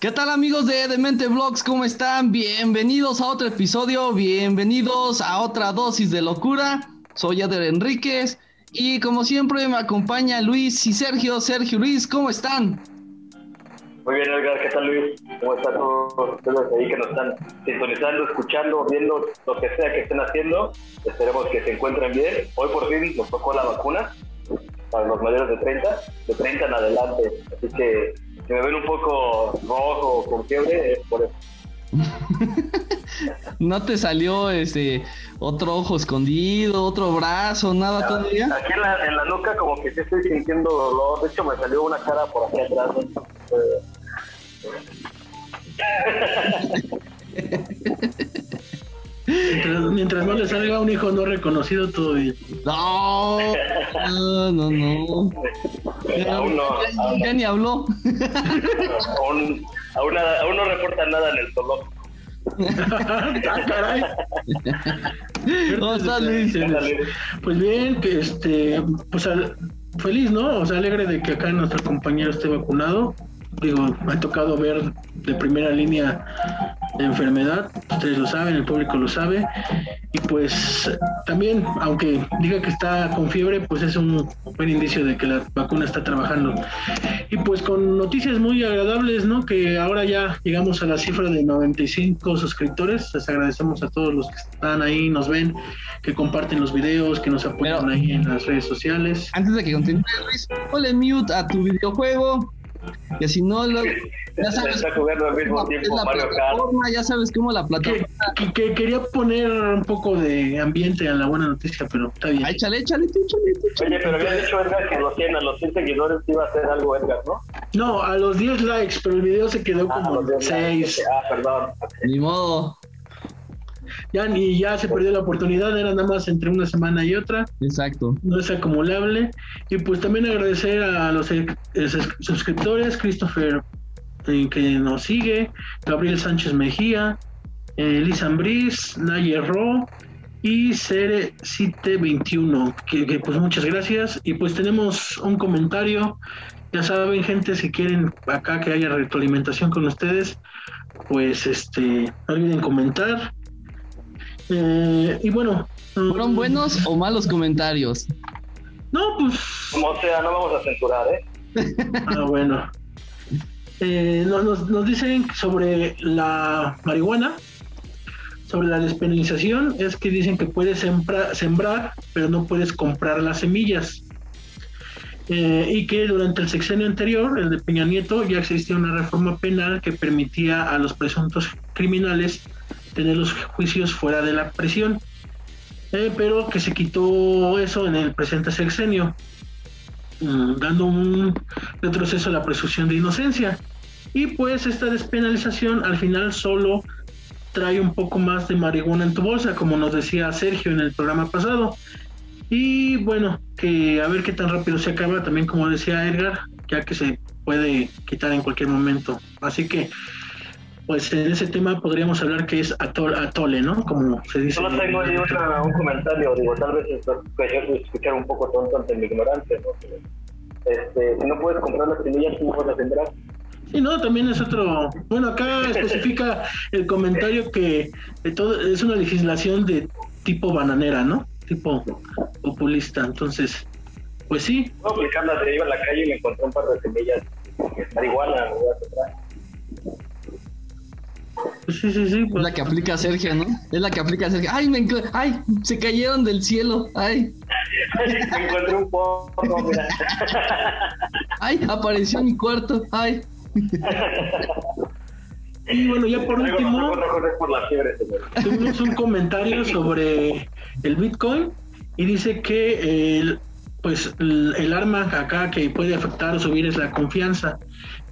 ¿Qué tal amigos de Demente Vlogs? ¿Cómo están? Bienvenidos a otro episodio, bienvenidos a otra dosis de locura. Soy Eder Enríquez y como siempre me acompaña Luis y Sergio. Sergio, Luis, ¿cómo están? Muy bien, Edgar, ¿qué tal Luis? ¿Cómo están todos ustedes ahí que nos están sintonizando, escuchando, viendo lo que sea que estén haciendo? Esperemos que se encuentren bien. Hoy por fin nos tocó la vacuna para los mayores de 30, de 30 en adelante. Así que si me ven un poco rojo con fiebre, es por eso. ¿No te salió este otro ojo escondido, otro brazo, nada todavía? Aquí en la, en la nuca como que sí estoy sintiendo dolor. De hecho me salió una cara por aquí atrás. Mientras, mientras no le salga un hijo no reconocido, todo bien. No, no, no, no. Ya, Aún no, ya- aún no. ya ni habló. aún, aún, nada- aún no reportan nada en el zoológico. ah, caray. ¿Cómo estás, Luis? Pues bien, que este, pues feliz, ¿no? O sea, alegre de que acá nuestro compañero esté vacunado. Digo, me ha tocado ver de primera línea la enfermedad, ustedes lo saben, el público lo sabe. Y pues también, aunque diga que está con fiebre, pues es un buen indicio de que la vacuna está trabajando. Y pues con noticias muy agradables, ¿no? Que ahora ya llegamos a la cifra de 95 suscriptores. Les agradecemos a todos los que están ahí, nos ven, que comparten los videos, que nos apoyan Pero- ahí en las redes sociales. Antes de que continúe, Luis, ponle mute a tu videojuego. Y si no, lo, ya sabes. Está jugando al mismo tiempo la Mario Kart. plataforma, ya sabes cómo la Que, plataforma. que- que quería poner un poco de ambiente a la buena noticia, pero está bien. Ah, échale, échale, tú, échale, tú, échale. Oye, pero había dicho Edgar que los 100, a los 100 seguidores iba a hacer algo Edgar, ¿no? No, a los 10 likes, pero el video se quedó Ah, como los 10 6. Ah, perdón. Ni modo. Ya ni ya se perdió la oportunidad, era nada más entre una semana y otra. Exacto. no es acumulable. Y pues también agradecer a los eh, sus- suscriptores, Christopher eh, que nos sigue, Gabriel Sánchez Mejía, eh, Liz Ambriz, Naye Ro y Cere Cite 21, que, que, pues muchas gracias. Y pues tenemos un comentario, ya saben gente, si quieren acá que haya retroalimentación con ustedes, pues este, no olviden comentar. Eh, y bueno, ¿Fueron mm, buenos o malos comentarios? No, pues Como sea, no vamos a censurar, ¿eh? Ah, bueno. Eh, no- nos, nos dicen sobre la marihuana, sobre la despenalización, es que dicen que puedes sembrar, sembrar pero no puedes comprar las semillas. Eh, y que durante el sexenio anterior, el de Peña Nieto, ya existía una reforma penal que permitía a los presuntos criminales tener los juicios fuera de la prisión. Eh, pero que se quitó eso en el presente sexenio mm, dando un retroceso a la presunción de inocencia. Y pues esta despenalización al final solo trae un poco más de marihuana en tu bolsa, como nos decía Sergio en el programa pasado. Y bueno, que a ver qué tan rápido se acaba, también como decía Edgar, ya que se puede quitar en cualquier momento. Así que, pues en ese tema podríamos hablar que es atol- atole, ¿no? Como se dice. Solo tengo ahí una- un comentario, digo, tal vez yo escuchar un poco tonto ante mi ignorancia, ¿no? Este, si no puedes comprar las semillas, ¿cómo vas a sembrar? Sí, no, también es otro. Bueno, acá especifica el comentario que de todo, es una legislación de tipo bananera, ¿no? Tipo populista. Entonces, pues sí, No, aplicando iba a la calle y me encontré un par de semillas marihuana, me sí, sí, sí. Es Pues, la que aplica Sergio, ¿no? Es la que aplica Sergio. ¡Ay, me ¡Ay! Se cayeron del cielo. ¡Ay! me encontré un poco, mira. ¡Ay! Apareció mi cuarto. ¡Ay! y bueno, ya por último, tuvimos un comentario sobre el Bitcoin y dice que el, pues el, el arma acá que puede afectar o subir es la confianza.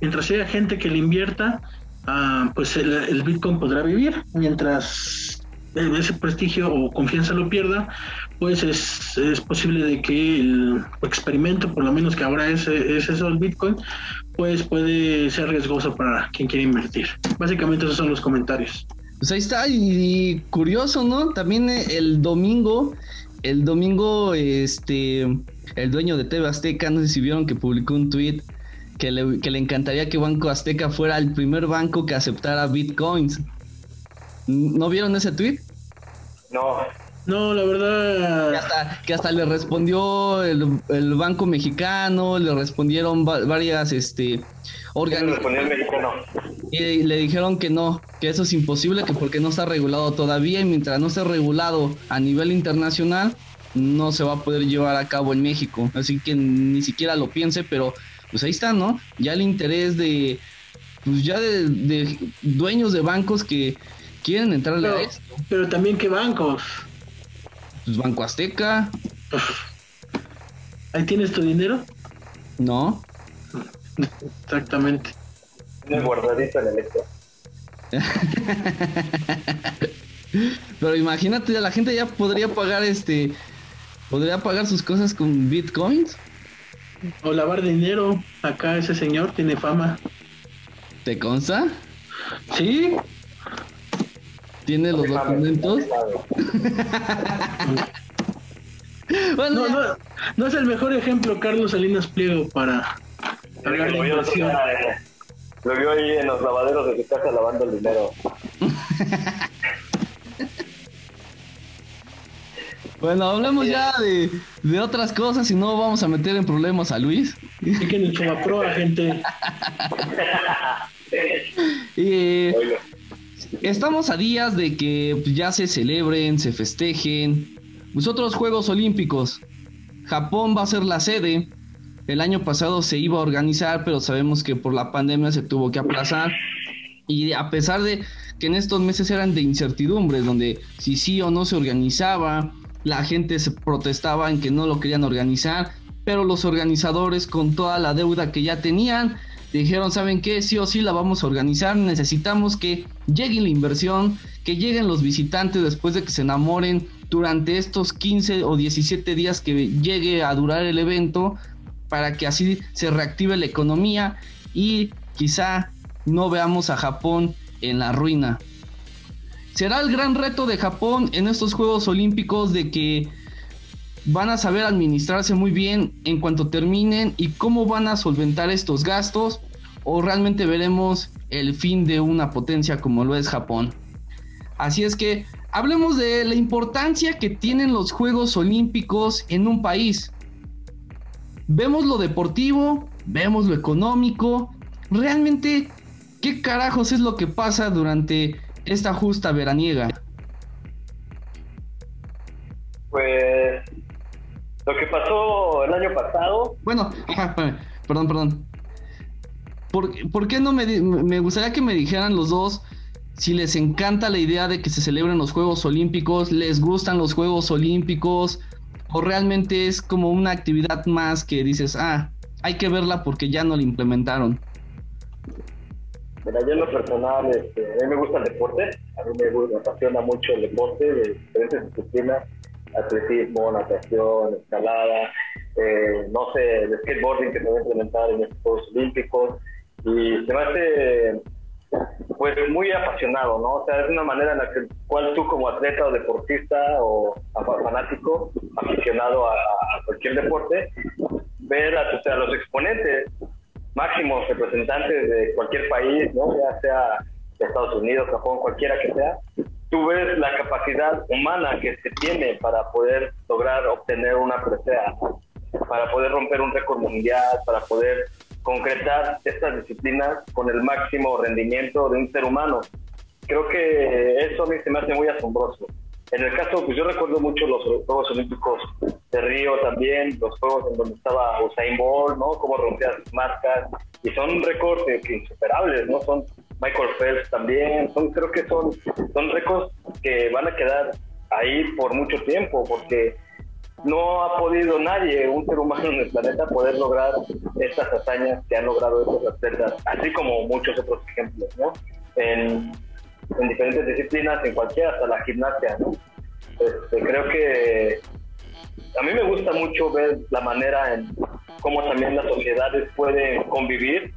Mientras haya gente que le invierta, ah, pues el, Bitcoin podrá vivir. Mientras eh, ese prestigio o confianza lo pierda, pues es, es posible de que el experimento, por lo menos que ahora es, es eso el Bitcoin, pues puede ser riesgoso para quien quiere invertir. Básicamente esos son los comentarios. Pues ahí está, y, curioso, ¿no? También el domingo, el domingo, este, el dueño de TV Azteca, no sé si vieron que publicó un tweet que le, que le encantaría que Banco Azteca fuera el primer banco que aceptara bitcoins. ¿No vieron ese tweet? No. No, la verdad. Que hasta, que hasta le respondió el, el Banco Mexicano, le respondieron va- varias este, organizaciones. mexicano. Y le dijeron que no, que eso es imposible, que porque no está regulado todavía y mientras no esté regulado a nivel internacional, no se va a poder llevar a cabo en México. Así que ni siquiera lo piense, pero pues ahí está, ¿no? Ya el interés de, pues ya de, de dueños de bancos que quieren entrarle a Pero, esto. pero también que bancos. Pues Banco Azteca, Ahí tienes tu dinero. ¿no? Exactamente. Tiene guardadito en el Excel. Pero imagínate, la gente ya podría pagar este, podría pagar sus cosas con bitcoins. O lavar dinero. Acá ese señor tiene fama. ¿Te consta? Sí. ¿Tiene los documentos? Bueno, No, ya- no, no es el mejor ejemplo Carlos Salinas Pliego para la Lo vio ahí en los lavaderos de su casa lavando el dinero. bueno, hablemos ya de, de otras cosas y no vamos a meter en problemas a Luis. Chequen el Chubaproa, gente. Estamos a días de que ya se celebren, se festejen los otros Juegos Olímpicos. Japón va a ser la sede. El año pasado se iba a organizar, pero sabemos que por la pandemia se tuvo que aplazar. Y a pesar de que en estos meses eran de incertidumbre, donde si sí o no se organizaba, la gente se protestaba en que no lo querían organizar, pero los organizadores con toda la deuda que ya tenían, dijeron, ¿saben qué? Sí o sí la vamos a organizar, necesitamos que llegue la inversión, que lleguen los visitantes después de que se enamoren durante estos 15 o 17 días que llegue a durar el evento, para que así se reactive la economía y quizá no veamos a Japón en la ruina. Será el gran reto de Japón en estos Juegos Olímpicos de que van a saber administrarse muy bien en cuanto terminen y cómo van a solventar estos gastos o realmente veremos el fin de una potencia como lo es Japón. Así es que hablemos de la importancia que tienen los Juegos Olímpicos en un país. Vemos lo deportivo, vemos lo económico, realmente ¿qué carajos es lo que pasa durante esta justa veraniega? Pues lo que pasó el año pasado, Bueno, ajá, perdón, perdón. ¿Por, por qué no me, me gustaría que me dijeran los dos si les encanta la idea de que se celebren los Juegos Olímpicos, les gustan los Juegos Olímpicos o realmente es como una actividad más que dices, ah, hay que verla porque ya no la implementaron? Mira, yo en lo personal, este, a mí me gusta el deporte, a mí me, gusta, apasiona mucho el deporte de diferentes disciplinas, atletismo, natación, escalada, eh, no sé, el skateboarding que se va a implementar en estos Juegos Olímpicos y se me hace pues muy apasionado, ¿no? O sea, es una manera en la que cual tú como atleta o deportista o fanático, aficionado a, cualquier deporte, ver a los exponentes máximos representantes de cualquier país, ¿no? Ya sea Estados Unidos, Japón, cualquiera que sea, tú ves la capacidad humana que se tiene para poder lograr obtener una presea, para poder romper un récord mundial, para poder concretar estas disciplinas con el máximo rendimiento de un ser humano. Creo que eso a mí se me hace muy asombroso. En el caso, pues yo recuerdo mucho los Juegos Olímpicos de Río también, los Juegos en donde estaba Usain Bolt, ¿no? Cómo rompía sus marcas, y son récords insuperables, ¿no? Son Michael Phelps también, son, creo que son, son récords que van a quedar ahí por mucho tiempo, porque no ha podido nadie, un ser humano en el planeta, poder lograr estas hazañas que han logrado estos atletas, así como muchos otros ejemplos, ¿no? En, en diferentes disciplinas, en cualquiera, hasta la gimnasia, ¿no? Este, creo que a mí me gusta mucho ver la manera en cómo también las sociedades pueden convivir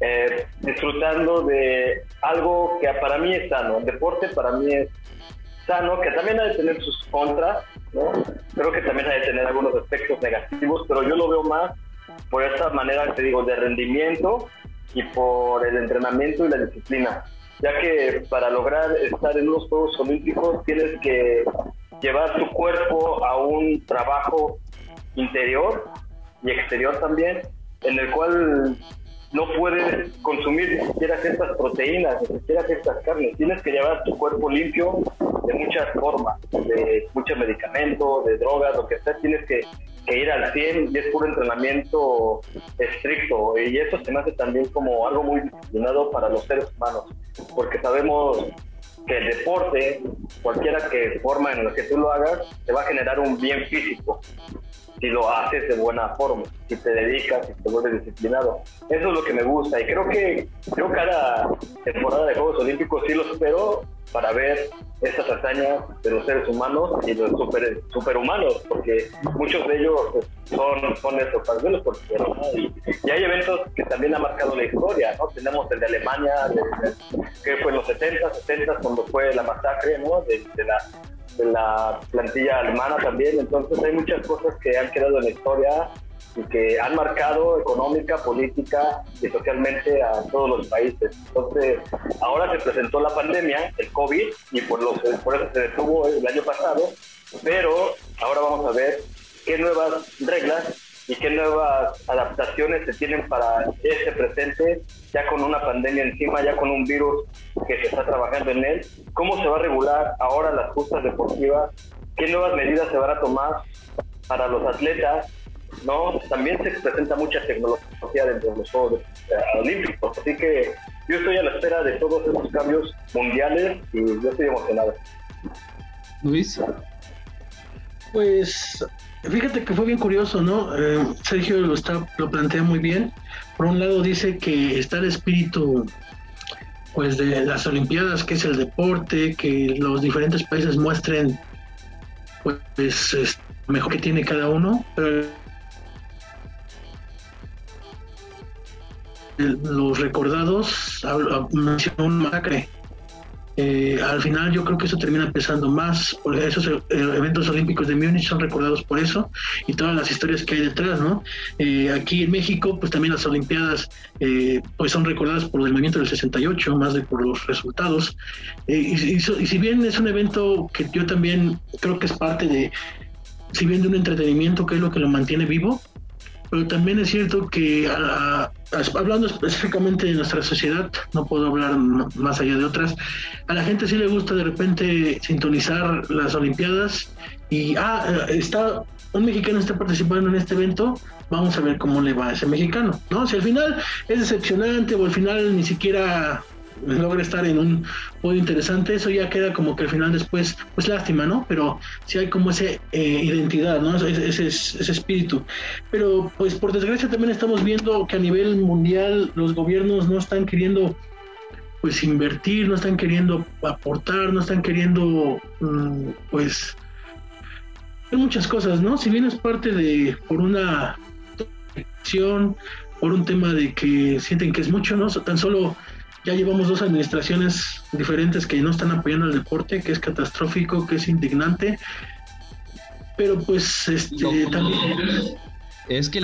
eh, disfrutando de algo que para mí es sano. El deporte para mí es sano, que también ha de tener sus contras. Creo que también ha de tener algunos aspectos negativos, pero yo lo veo más por esta manera, te digo, de rendimiento y por el entrenamiento y la disciplina, ya que para lograr estar en los Juegos Olímpicos tienes que llevar tu cuerpo a un trabajo interior y exterior también, en el cual no puedes consumir ni siquiera ciertas proteínas, ni siquiera ciertas carnes. Tienes que llevar tu cuerpo limpio de muchas formas, de muchos medicamentos, de drogas, lo que sea. Tienes que, ir al 100 y es puro entrenamiento estricto. Y eso se me hace también como algo muy disciplinado para los seres humanos, porque sabemos que el deporte, cualquiera que forma en la que tú lo hagas, te va a generar un bien físico si lo haces de buena forma, si te dedicas, si te vuelves disciplinado. Eso es lo que me gusta y creo que yo cada temporada de Juegos Olímpicos sí lo espero para ver estas hazañas de los seres humanos y los super, superhumanos, porque muchos de ellos pues, son, son esos, para verlos por y, y, hay eventos que también han marcado la historia, ¿no? Tenemos el de Alemania, que fue en los 70, 70, cuando fue la masacre, ¿no? de, de la de la plantilla alemana también. Entonces hay muchas cosas que han quedado en la historia y que han marcado económica, política y socialmente a todos los países. Entonces, ahora se presentó la pandemia, el COVID, y por, los, por eso se detuvo el año pasado, pero ahora vamos a ver qué nuevas reglas y qué nuevas adaptaciones se tienen para este presente, ya con una pandemia encima, ya con un virus que se está trabajando en él, cómo se va a regular ahora las justas deportivas, qué nuevas medidas se van a tomar para los atletas, ¿no? También se presenta mucha tecnología dentro de los Juegos Olímpicos, así que yo estoy a la espera de todos esos cambios mundiales y yo estoy emocionado. Luis. Pues Fíjate que fue bien curioso, ¿no? Eh, Sergio lo, está, lo plantea muy bien. Por un lado dice que está el espíritu pues de las Olimpiadas, que es el deporte, que los diferentes países muestren pues mejor que tiene cada uno, pero los recordados mencionó un masacre eh, al final yo creo que eso termina pesando más, porque esos eh, eventos olímpicos de Múnich son recordados por eso y todas las historias que hay detrás, ¿no? Eh, aquí en México, pues también las Olimpiadas pues son recordadas por el movimiento del 68, más de por los resultados. Y, y, si bien es un evento que yo también creo que es parte de, si bien de un entretenimiento que es lo que lo mantiene vivo, pero también es cierto que hablando específicamente de nuestra sociedad, no puedo hablar más allá de otras, a la gente sí le gusta de repente sintonizar las Olimpiadas y, ah, está un mexicano está participando en este evento, vamos a ver cómo le va a ese mexicano, ¿no? Si al final es decepcionante o al final ni siquiera logra estar en un podio interesante, eso ya queda como que al final después, pues lástima, ¿no? Pero si hay como esa eh, identidad, ¿no? Ese, ese, espíritu. Pero pues por desgracia también estamos viendo que a nivel mundial los gobiernos no están queriendo pues invertir, no están queriendo aportar, no están queriendo mm, pues muchas cosas, ¿no? Si bien es parte de por una por un tema de que sienten que es mucho, ¿no? Tan solo ya llevamos dos administraciones diferentes que no están apoyando al deporte, que es catastrófico, que es indignante. Pero pues este también es que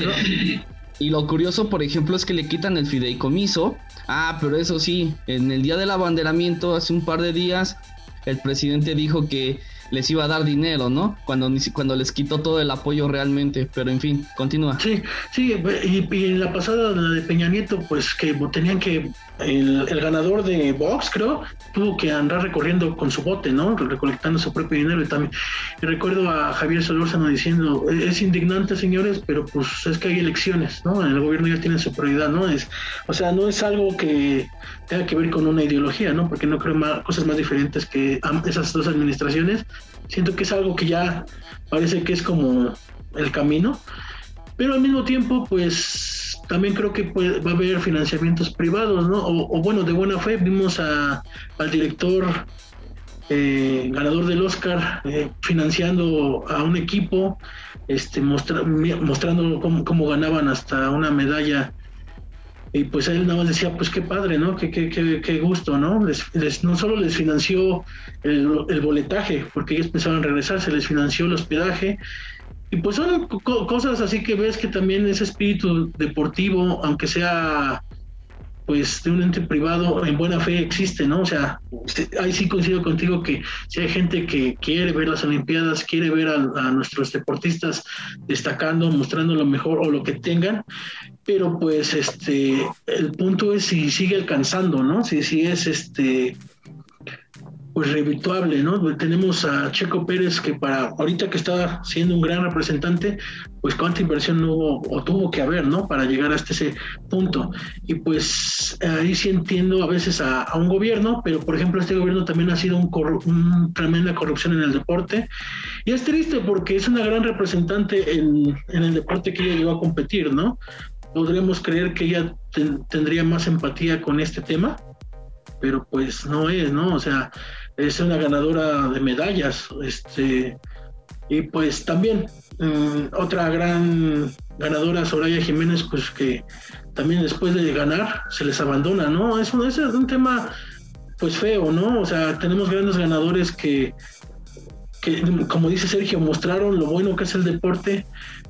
y lo curioso, por ejemplo, es que le quitan el fideicomiso. Ah, pero eso sí, en el día del abanderamiento, hace un par de días, el presidente dijo que les iba a dar dinero, ¿no? Cuando, cuando les quitó todo el apoyo realmente, pero en fin, continúa. Sí, sí, y, y en la pasada, la de Peña Nieto, pues que tenían que, el, ganador de Vox, creo, tuvo que andar recorriendo con su bote, ¿no? Recolectando su propio dinero y también. Y recuerdo a Javier Solórzano diciendo, es indignante, señores, pero pues es que hay elecciones, ¿no? El gobierno ya tiene su prioridad, ¿no? Es, o sea, no es algo que tenga que ver con una ideología, ¿no? Porque no creo más, cosas más diferentes que esas dos administraciones. Siento que es algo que ya parece que es como el camino, pero al mismo tiempo, pues también creo que va a haber financiamientos privados, ¿no? O, bueno, de buena fe, vimos a, al director eh, ganador del Oscar eh, financiando a un equipo, este, mostrando cómo, ganaban hasta una medalla y pues él nada más decía, pues qué padre, ¿no? Qué, qué gusto, ¿no? Les, no solo les financió el, el, boletaje, porque ellos pensaban regresar, se les financió el hospedaje Y pues son cosas así que ves que también ese espíritu deportivo, aunque sea pues de un ente privado en buena fe existe, ¿no? O sea, ahí sí coincido contigo que si hay gente que quiere ver las Olimpiadas, quiere ver a, nuestros deportistas destacando, mostrando lo mejor o lo que tengan, pero pues este, el punto es si sigue alcanzando, ¿no? Si, si es este pues revituable, ¿no? Tenemos a Checo Pérez que para ahorita que está siendo un gran representante, pues cuánta inversión no hubo o tuvo que haber, ¿no? Para llegar hasta ese punto. Y pues ahí sí entiendo a veces a, un gobierno, pero por ejemplo este gobierno también ha sido un, un, tremenda corrupción en el deporte. Y es triste porque es una gran representante en, en el deporte que ella llegó a competir, ¿no? Podríamos creer que ella tendría más empatía con este tema, pero pues no es, ¿no? O sea, es una ganadora de medallas, este, y pues también mm, otra gran ganadora, Soraya Jiménez, pues que también después de ganar se les abandona, ¿no? Es un, es un tema pues feo, ¿no? O sea, tenemos grandes ganadores que, que, como dice Sergio, mostraron lo bueno que es el deporte,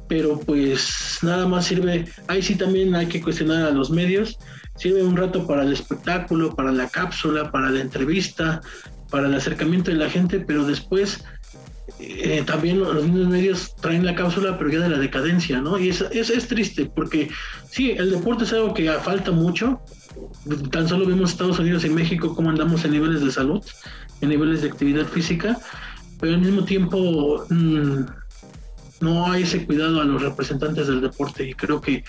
pero pues nada más sirve, ahí sí también hay que cuestionar a los medios, sirve un rato para el espectáculo, para la cápsula, para la entrevista, para el acercamiento de la gente, pero después eh, también los mismos medios traen la cápsula, pero ya de la decadencia, ¿no? Y es, es, triste, porque sí, el deporte es algo que falta mucho. Tan solo vemos Estados Unidos y México cómo andamos en niveles de salud, en niveles de actividad física, pero al mismo tiempo mm, no hay ese cuidado a los representantes del deporte y creo que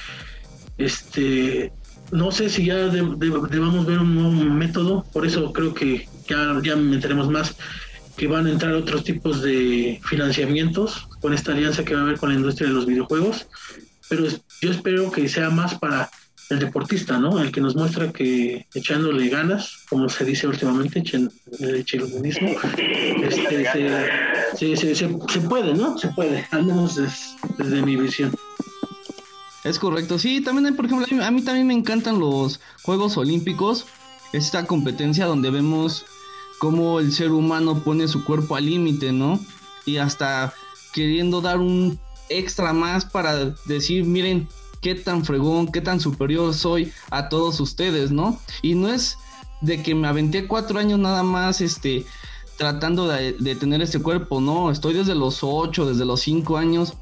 este no sé si ya debamos ver un nuevo método, por eso creo que ya, ya enteremos más que van a entrar otros tipos de financiamientos con esta alianza que va a haber con la industria de los videojuegos, pero yo espero que sea más para el deportista, ¿no? El que nos muestra que echándole ganas, como se dice últimamente, echen, el mismo, este, se, se, se, se, puede, ¿no? Se puede, al menos desde mi visión. Es correcto, sí, también por ejemplo, a mí también me encantan los Juegos Olímpicos, esta competencia donde vemos cómo el ser humano pone su cuerpo al límite, ¿no? Y hasta queriendo dar un extra más para decir, miren, qué tan fregón, qué tan superior soy a todos ustedes, ¿no? Y no es de que me aventé cuatro años nada más, este, tratando de, tener este cuerpo, no, estoy desde los ocho, desde los cinco años,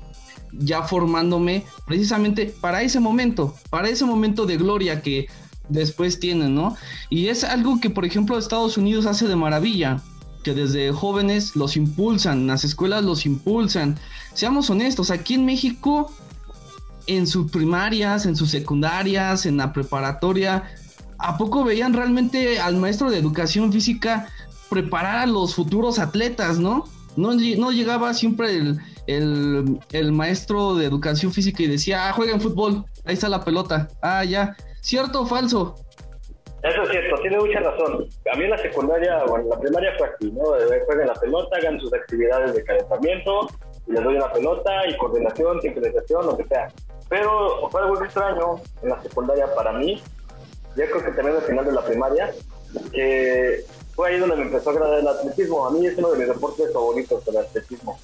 ya formándome precisamente para ese momento, para ese momento de gloria que después tienen, ¿no? Y es algo que, por ejemplo, Estados Unidos hace de maravilla, que desde jóvenes los impulsan, las escuelas los impulsan. Seamos honestos, aquí en México, en sus primarias, en sus secundarias, en la preparatoria, ¿a poco veían realmente al maestro de educación física preparar a los futuros atletas, no? No, llegaba siempre el, el, el, maestro de educación física y decía, ah, jueguen fútbol, ahí está la pelota, ah, ya, ¿Cierto o falso? Eso es cierto, tiene mucha razón. A mí en la secundaria o en la primaria fue así, ¿no? Jueguen la pelota, hagan sus actividades de calentamiento, y les doy una pelota y coordinación, sincronización, lo que sea. Pero fue algo extraño en la secundaria para mí, ya creo que también al final de la primaria, que fue ahí donde me empezó a agradar el atletismo. A mí es uno de mis deportes favoritos, el atletismo.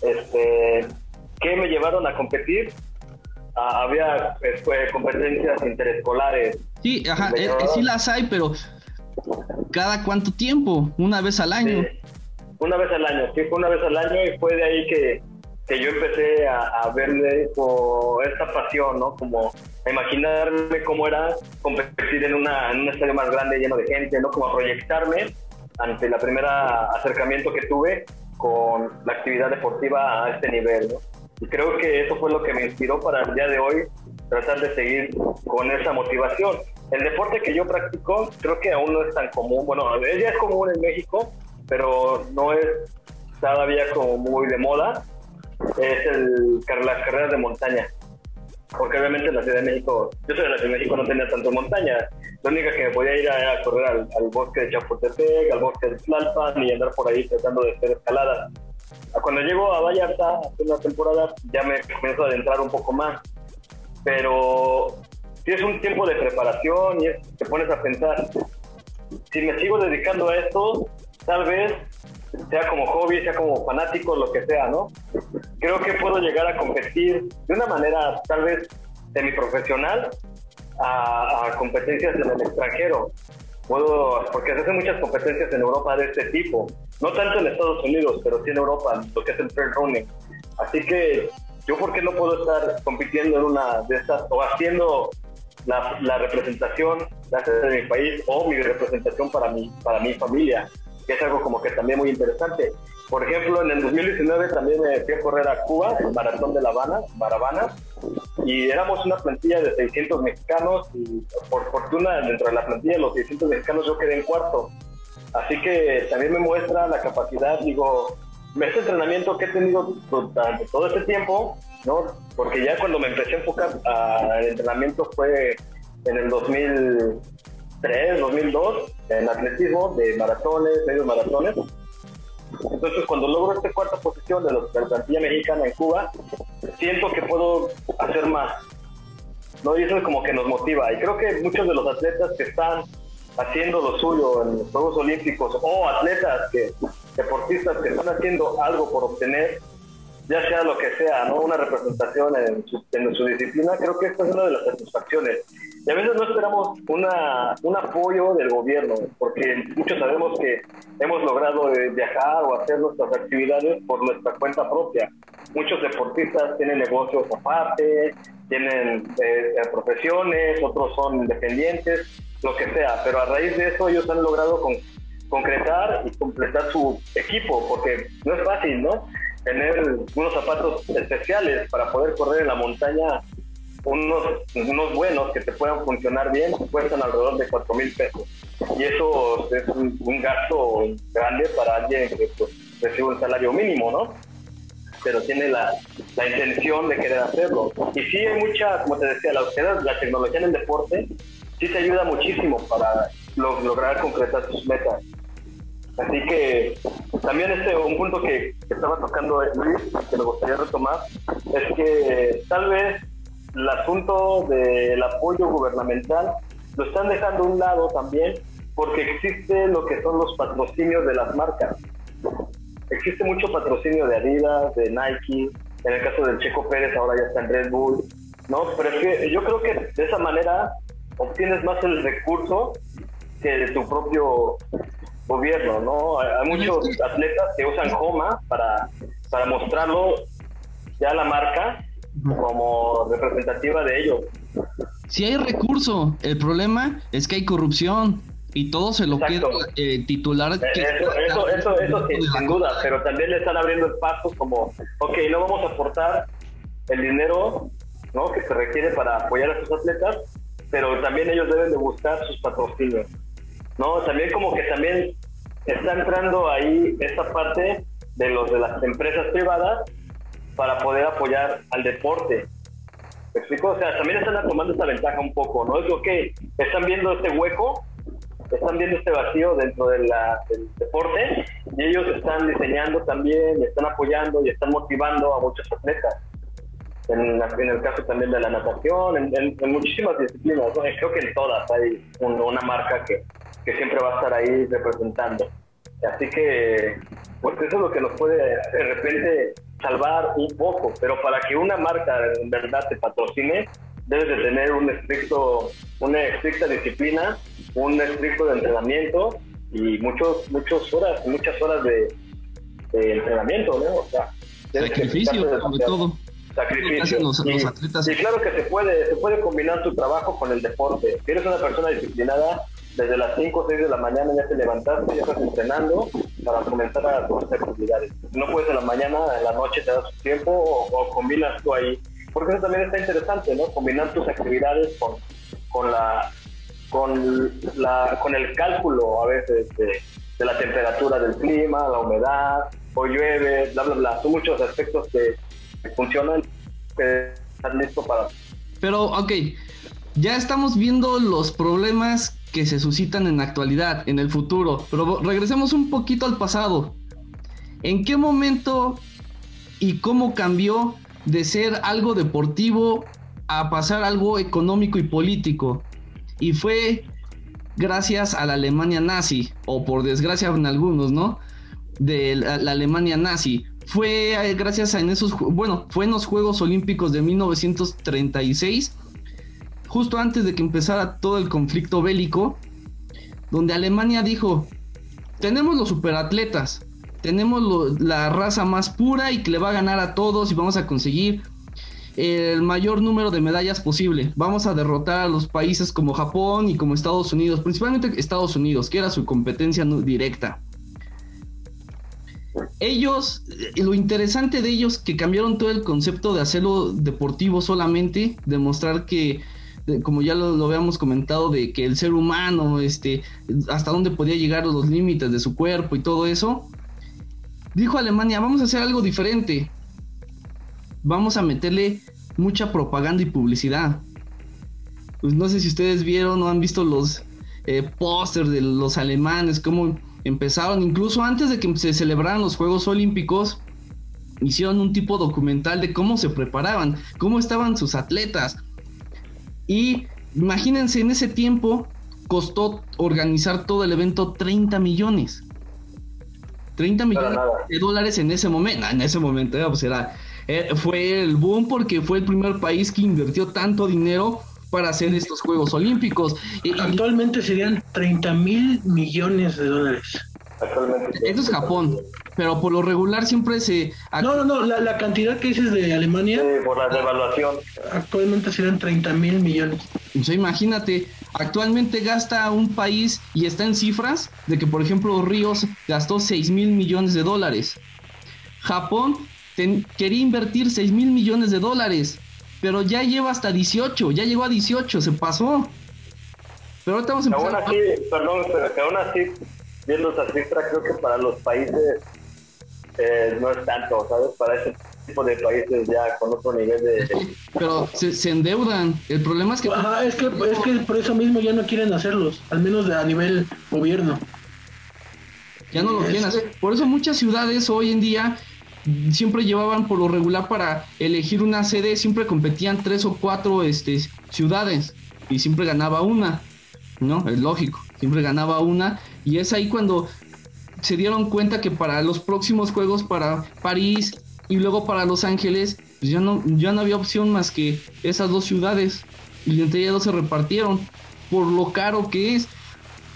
Este, que me llevaron a competir Ah, había pues, competencias interescolares. Sí, ajá, eh, eh, sí las hay, pero ¿cada cuánto tiempo? ¿Una vez al año? Una vez al año, sí, fue una vez al año y fue de ahí que, que yo empecé a, a verle como esta pasión, ¿no? Como a imaginarme cómo era competir en, una, en un estadio más grande lleno de gente, ¿no? Como a proyectarme ante la primera acercamiento que tuve con la actividad deportiva a este nivel, ¿no? Y creo que eso fue lo que me inspiró para el día de hoy tratar de seguir con esa motivación. El deporte que yo practico creo que aún no es tan común, bueno, ya es común en México, pero no es todavía como muy de moda, es el, las carreras de montaña. Porque obviamente en la Ciudad de México, yo soy de la Ciudad de México, no tenía tanto montaña. La única que podía ir a, correr al, al, bosque de Chapultepec, al bosque de Tlalpan y andar por ahí tratando de hacer escaladas cuando llego a Vallarta, hace una temporada, ya me comienzo a adentrar un poco más. Pero si es un tiempo de preparación y te pones a pensar, si me sigo dedicando a esto, tal vez sea como hobby, sea como fanático, lo que sea, ¿no? Creo que puedo llegar a competir de una manera tal vez semiprofesional a, a competencias en el extranjero. Puedo, porque se hacen muchas competencias en Europa de este tipo, no tanto en Estados Unidos, pero sí en Europa, lo que es el trail running. Así que yo, ¿por qué no puedo estar compitiendo en una de estas o haciendo la, la representación de mi país o mi representación para mi, para mi familia? que es algo como que también muy interesante. Por ejemplo, en el 2019 también me fui a correr a Cuba, el Maratón de La Habana, Maravana, y éramos una plantilla de 600 mexicanos y por fortuna dentro de la plantilla de los 600 mexicanos yo quedé en cuarto. Así que también me muestra la capacidad, digo, ese entrenamiento que he tenido durante todo este tiempo, ¿no? Porque ya cuando me empecé a enfocar al entrenamiento fue en el 2000 2003, 2002 en atletismo de maratones, medios maratones. Entonces, cuando logro esta cuarta posición de, la plantilla mexicana en Cuba, siento que puedo hacer más. ¿no? Y eso es como que nos motiva. Y creo que muchos de los atletas que están haciendo lo suyo en los Juegos Olímpicos o atletas, que, deportistas que están haciendo algo por obtener, ya sea lo que sea, ¿no? una representación en en su disciplina, creo que esta es una de las satisfacciones. Y a veces no esperamos una, un apoyo del gobierno, porque muchos sabemos que hemos logrado eh, viajar o hacer nuestras actividades por nuestra cuenta propia. Muchos deportistas tienen negocios aparte, tienen eh, eh, profesiones, otros son independientes, lo que sea, pero a raíz de eso ellos han logrado con, concretar y completar su equipo, porque no es fácil, ¿no? Tener unos zapatos especiales para poder correr en la montaña unos, buenos que te puedan funcionar bien cuestan alrededor de 4 mil pesos. Y eso es un, gasto grande para alguien que pues, recibe un salario mínimo, ¿no? Pero tiene la, la, intención de querer hacerlo. Y sí hay mucha, como te decía, la, la tecnología en el deporte sí te ayuda muchísimo para lograr concretar tus metas. Así que también este un punto que, que estaba tocando Luis, que me gustaría retomar, es que tal vez el asunto del apoyo gubernamental lo están dejando a un lado también porque existe lo que son los patrocinios de las marcas. Existe mucho patrocinio de Adidas, de Nike, en el caso del Checo Pérez ahora ya está en Red Bull, ¿no? Pero es que yo creo que de esa manera obtienes más el recurso que de tu propio gobierno, ¿no? Hay muchos atletas que usan Homa para, para mostrarlo ya la marca como representativa de ellos. Si hay recurso, el problema es que hay corrupción y todo se lo queda eh, titular. Eh, eso, eso, eso, sin, duda, pero también le están abriendo el paso como, ok, no vamos a aportar el dinero ¿no? que se requiere para apoyar a sus atletas, pero también ellos deben de buscar sus patrocinios. ¿no? También como que también está entrando ahí esta parte de los de las empresas privadas para poder apoyar al deporte. ¿Me explico? O sea, también están tomando esta ventaja un poco, ¿no? Es que están viendo este hueco, están viendo este vacío dentro de la, del deporte y ellos están diseñando también, están apoyando y están motivando a muchos atletas. En, en el caso también de la natación, en, en, muchísimas disciplinas, ¿no? creo que en todas hay una marca que, que siempre va a estar ahí representando. Así que, pues eso es lo que nos puede de repente salvar un poco, pero para que una marca en verdad te patrocine, debes de tener un estricto, una estricta disciplina, un estricto de entrenamiento y muchos, muchas horas, muchas horas de, entrenamiento, ¿no? O sea, sacrificio, sobre todo. Sacrificio. y, claro que se puede, se puede combinar tu trabajo con el deporte. Si eres una persona disciplinada, desde las 5 o 6 de la mañana ya te levantaste, ya estás entrenando para comenzar a hacer actividades. No puedes en la mañana, en la noche te das tiempo o, combinas tú ahí. Porque eso también está interesante, ¿no? Combinar tus actividades con, con la con la con el cálculo a veces de, la temperatura del clima, la humedad, o llueve, bla bla bla. Son muchos aspectos que, funcionan que están listos para. Pero, ok, ya estamos viendo los problemas que se suscitan en la actualidad, en el futuro. Pero regresemos un poquito al pasado. ¿En qué momento y cómo cambió de ser algo deportivo a pasar algo económico y político? Y fue gracias a la Alemania nazi, o por desgracia en algunos, ¿no? de la, Alemania nazi. Fue eh, gracias a en esos, bueno, fue en los Juegos Olímpicos de 1936, justo antes de que empezara todo el conflicto bélico, donde Alemania dijo, tenemos los superatletas, tenemos la raza más pura y que le va a ganar a todos y vamos a conseguir el mayor número de medallas posible. Vamos a derrotar a los países como Japón y como Estados Unidos, principalmente Estados Unidos, que era su competencia directa. Ellos, eh, lo interesante de ellos que cambiaron todo el concepto de hacerlo deportivo solamente, demostrar que como ya lo, lo, habíamos comentado, de que el ser humano, este, hasta dónde podía llegar los límites de su cuerpo y todo eso, dijo Alemania, vamos a hacer algo diferente. Vamos a meterle mucha propaganda y publicidad. Pues no sé si ustedes vieron o han visto los eh, pósters de los alemanes, cómo empezaron, incluso antes de que se celebraran los Juegos Olímpicos, hicieron un tipo documental de cómo se preparaban, cómo estaban sus atletas. Y imagínense, en ese tiempo costó organizar todo el evento 30 millones. 30 millones de dólares en ese momento. En ese momento, eh, pues era, eh, fue el boom porque fue el primer país que invirtió tanto dinero para hacer estos Juegos Olímpicos. Actualmente serían 30 mil millones de dólares. Eso es Japón, pero por lo regular siempre se... No, no, no, la, cantidad que dices de Alemania... por la devaluación. Actualmente serían 30 mil millones. Entonces imagínate, actualmente gasta un país y está en cifras de que por ejemplo Ríos gastó 6 mil millones de dólares. Japón quería invertir 6 mil millones de dólares, pero ya lleva hasta 18, ya llegó a 18, se pasó. Pero ahorita vamos a empezar. Aún así, perdón, pero que aún así viendo esa cifra, creo que para los países eh, no es tanto, ¿sabes? Para ese tipo de países ya con otro nivel de... Pero se, endeudan. El problema es que... Ajá, es que, es que por eso mismo ya no quieren hacerlos, al menos a nivel gobierno. Ya no lo quieren hacer. Por eso muchas ciudades hoy en día siempre llevaban por lo regular para elegir una sede, siempre competían tres o cuatro este, ciudades y siempre ganaba una, ¿no? Es lógico, siempre ganaba una y es ahí cuando se dieron cuenta que para los próximos juegos para París y luego para Los Ángeles, pues ya no, ya no había opción más que esas dos ciudades. Y entre ellas dos se repartieron por lo caro que es.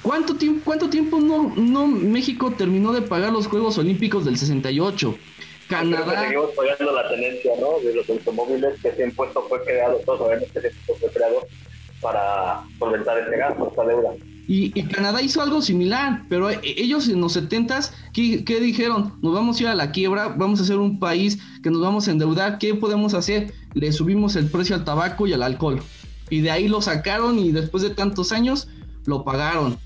¿Cuánto tiempo, cuánto tiempo no, no México terminó de pagar los Juegos Olímpicos del 68? Canadá. Seguimos pagando la tenencia ¿no? de los automóviles, que ese impuesto fue creado, todos sabemos que ese impuesto fue creado para solventar ese gasto, esta deuda. Y, Canadá hizo algo similar, pero e, ellos en los 70 ¿qué, ¿qué, dijeron? Nos vamos a ir a la quiebra, vamos a ser un país que nos vamos a endeudar, ¿qué podemos hacer? Le subimos el precio al tabaco y al alcohol. Y de ahí lo sacaron y después de tantos años lo pagaron.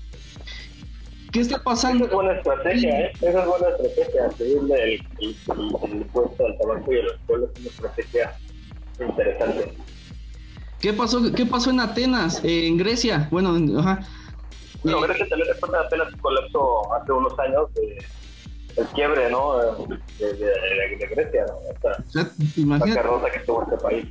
¿Qué está pasando? Esa es buena estrategia, ¿eh? Esa es buena estrategia, subirle el, el, impuesto al tabaco y al alcohol es una estrategia interesante. ¿Qué pasó, qué pasó en Atenas, eh, en Grecia? Bueno, ajá bueno, Grecia también después de apenas colapso hace unos años de el quiebre, ¿no? De, de, Grecia, ¿no? Esta, Imagínate. La que tuvo este país.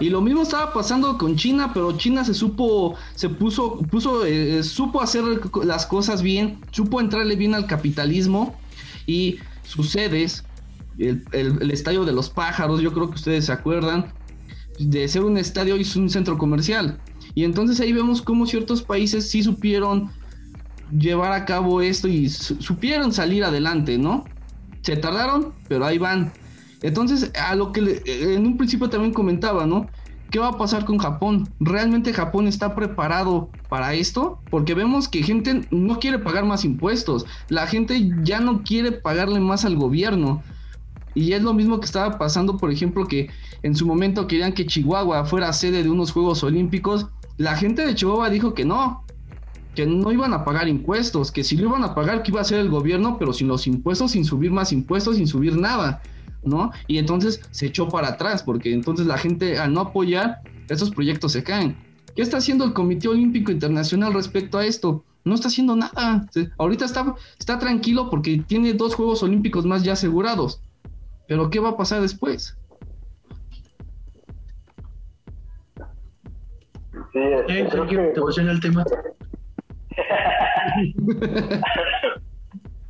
Y lo mismo estaba pasando con China, pero China se supo, se puso, puso, eh, supo hacer las cosas bien, supo entrarle bien al capitalismo y sus sedes, el, el, el, estadio de los pájaros, yo creo que ustedes se acuerdan, de ser un estadio hizo un centro comercial. Y entonces ahí vemos cómo ciertos países sí supieron llevar a cabo esto y supieron salir adelante, ¿no? Se tardaron, pero ahí van. Entonces, a lo que en un principio también comentaba, ¿no? ¿Qué va a pasar con Japón? ¿Realmente Japón está preparado para esto? Porque vemos que gente no quiere pagar más impuestos, la gente ya no quiere pagarle más al gobierno. Y es lo mismo que estaba pasando, por ejemplo, que en su momento querían que Chihuahua fuera sede de unos Juegos Olímpicos la gente de Chihuahua dijo que no, que no iban a pagar impuestos, que si lo iban a pagar, que iba a ser el gobierno, pero sin los impuestos, sin subir más impuestos, sin subir nada, ¿no? Y entonces se echó para atrás, porque entonces la gente al no apoyar, estos proyectos se caen. ¿Qué está haciendo el Comité Olímpico Internacional respecto a esto? No está haciendo nada. Ahorita está tranquilo porque tiene dos Juegos Olímpicos más ya asegurados. Pero ¿qué va a pasar después? Sí, eh, creo que... te el tema.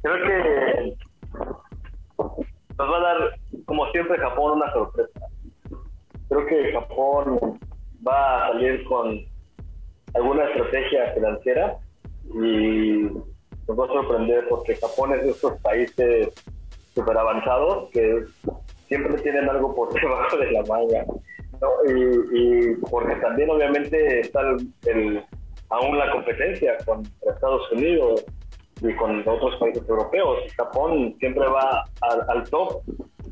creo que nos va a dar, como siempre, Japón una sorpresa. Creo que Japón va a salir con alguna estrategia financiera y nos va a sorprender porque Japón es de estos países super avanzados que siempre tienen algo por debajo de la manga. Y, porque también obviamente está el, aún la competencia con Estados Unidos y con otros países europeos. Japón siempre va al, top,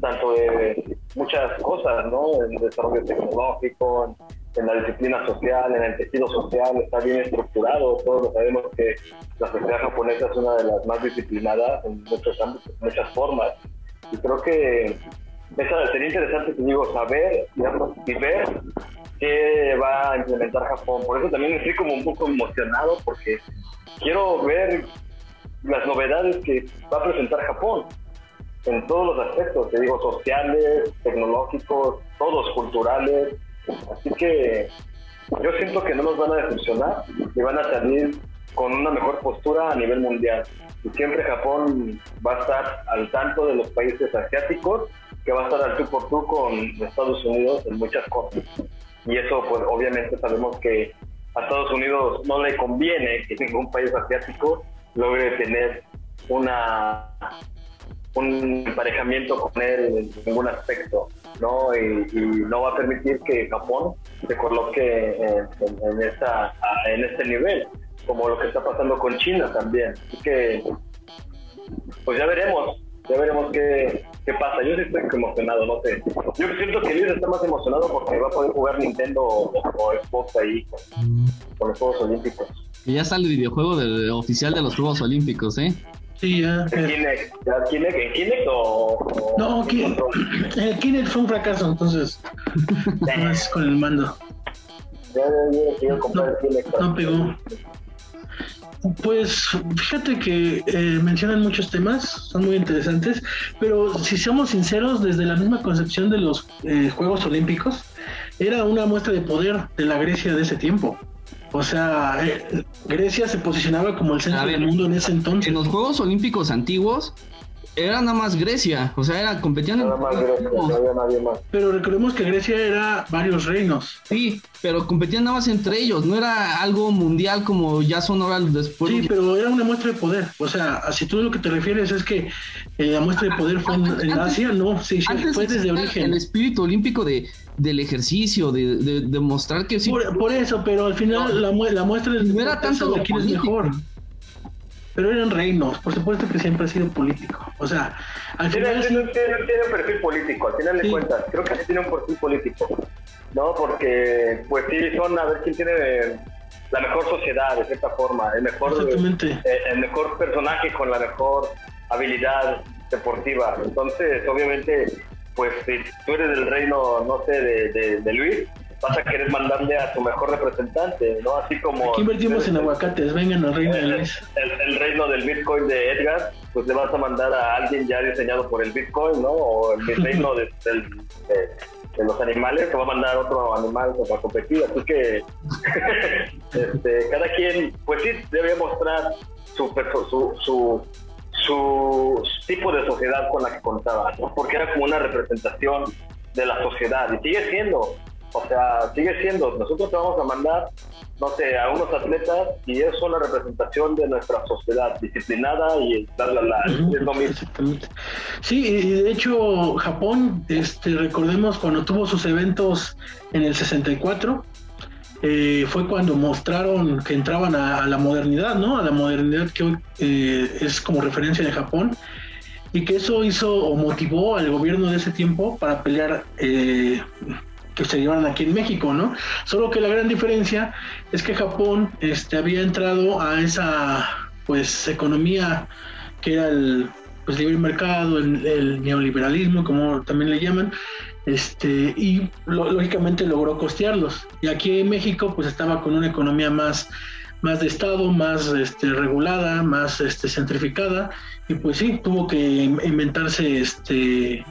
tanto de muchas cosas, ¿no? En desarrollo tecnológico, en la disciplina social, en el tejido social, está bien estructurado. Todos sabemos que la sociedad japonesa es una de las más disciplinadas en muchos ámbitos, en muchas formas. Y creo que sería interesante, te digo, saber y ver qué va a implementar Japón. Por eso también estoy como un poco emocionado porque quiero ver las novedades que va a presentar Japón en todos los aspectos, te digo, sociales, tecnológicos, todos culturales. Así que yo siento que no nos van a decepcionar y van a salir con una mejor postura a nivel mundial. Y siempre Japón va a estar al tanto de los países asiáticos, que va a estar al tú por tú con Estados Unidos en muchas cosas. Y eso, pues obviamente sabemos que a Estados Unidos no le conviene que ningún país asiático logre tener una un emparejamiento con él en ningún aspecto, ¿no? Y, no va a permitir que Japón se coloque en, en, esa, en este nivel, como lo que está pasando con China también. Así que, pues ya veremos, ya veremos qué, qué pasa. Yo sí estoy emocionado, no sé. Yo siento que Luis está más emocionado porque va a poder jugar Nintendo o, Xbox ahí con, los Juegos Olímpicos. Y ya sale el videojuego del, oficial de los Juegos Olímpicos, ¿eh? Sí, ya. ¿En Kinect? ¿En Kinect o.? No, el Kinect fue un fracaso, entonces. más con el mando. Ya, ya, ya, comprar no, Kinect. No pegó. Pues fíjate que eh, mencionan muchos temas, son muy interesantes, pero si somos sinceros, desde la misma concepción de los eh, Juegos Olímpicos, era una muestra de poder de la Grecia de ese tiempo. O sea, eh, Grecia se posicionaba como el centro del mundo en ese entonces. En los Juegos Olímpicos antiguos, era nada más Grecia, o sea, era competían nada más Grecia, no había nadie más. Pero recordemos que Grecia era varios reinos. Sí, pero competían nada más entre ellos, no era algo mundial como ya son ahora después. Sí, pero era una muestra de poder, o sea, si tú lo que te refieres es que eh, la muestra de poder fue en, Asia, no, sí, fue desde origen. El espíritu olímpico de del ejercicio, de, de, demostrar que sí. Por, eso, pero al final la, la, muestra no era tanto de quién es mejor pero eran reinos, por supuesto que siempre ha sido político. O sea, al final. Tiene, un perfil político, al final de cuentas, creo que sí tiene un perfil político, ¿no? Porque, pues sí, son a ver quién tiene la mejor sociedad, de cierta forma, el mejor, eh, el mejor personaje con la mejor habilidad deportiva. Entonces, obviamente, pues si tú eres del reino, no sé, de, de Luis, vas a querer mandarle a tu mejor representante, ¿no? Así como... Aquí invertimos en aguacates, vengan al reino el, el, reino del Bitcoin de Edgar, pues le vas a mandar a alguien ya diseñado por el Bitcoin, ¿no? O el reino de, los animales, que va a mandar otro animal para competir. Así que este, cada quien, pues sí, debe mostrar su, su, su, su tipo de sociedad con la que contaba, ¿no? Porque era como una representación de la sociedad y sigue siendo o sea, sigue siendo, nosotros te vamos a mandar, no sé, a unos atletas y es una representación de nuestra sociedad disciplinada y bla, bla, bla. es lo mismo. Sí, y de hecho, Japón, este, recordemos cuando tuvo sus eventos en el 64, eh, fue cuando mostraron que entraban a, la modernidad, ¿no? A la modernidad que hoy eh, es como referencia de Japón y que eso hizo o motivó al gobierno de ese tiempo para pelear eh, que se llevaron aquí en México, ¿no? Solo que la gran diferencia es que Japón este, había entrado a esa pues economía que era el pues, libre mercado, el, neoliberalismo, como también le llaman, este, y lógicamente logró costearlos. Y aquí en México pues estaba con una economía más, más de Estado, más este, regulada, más este, centrificada, y pues sí, tuvo que inventarse este,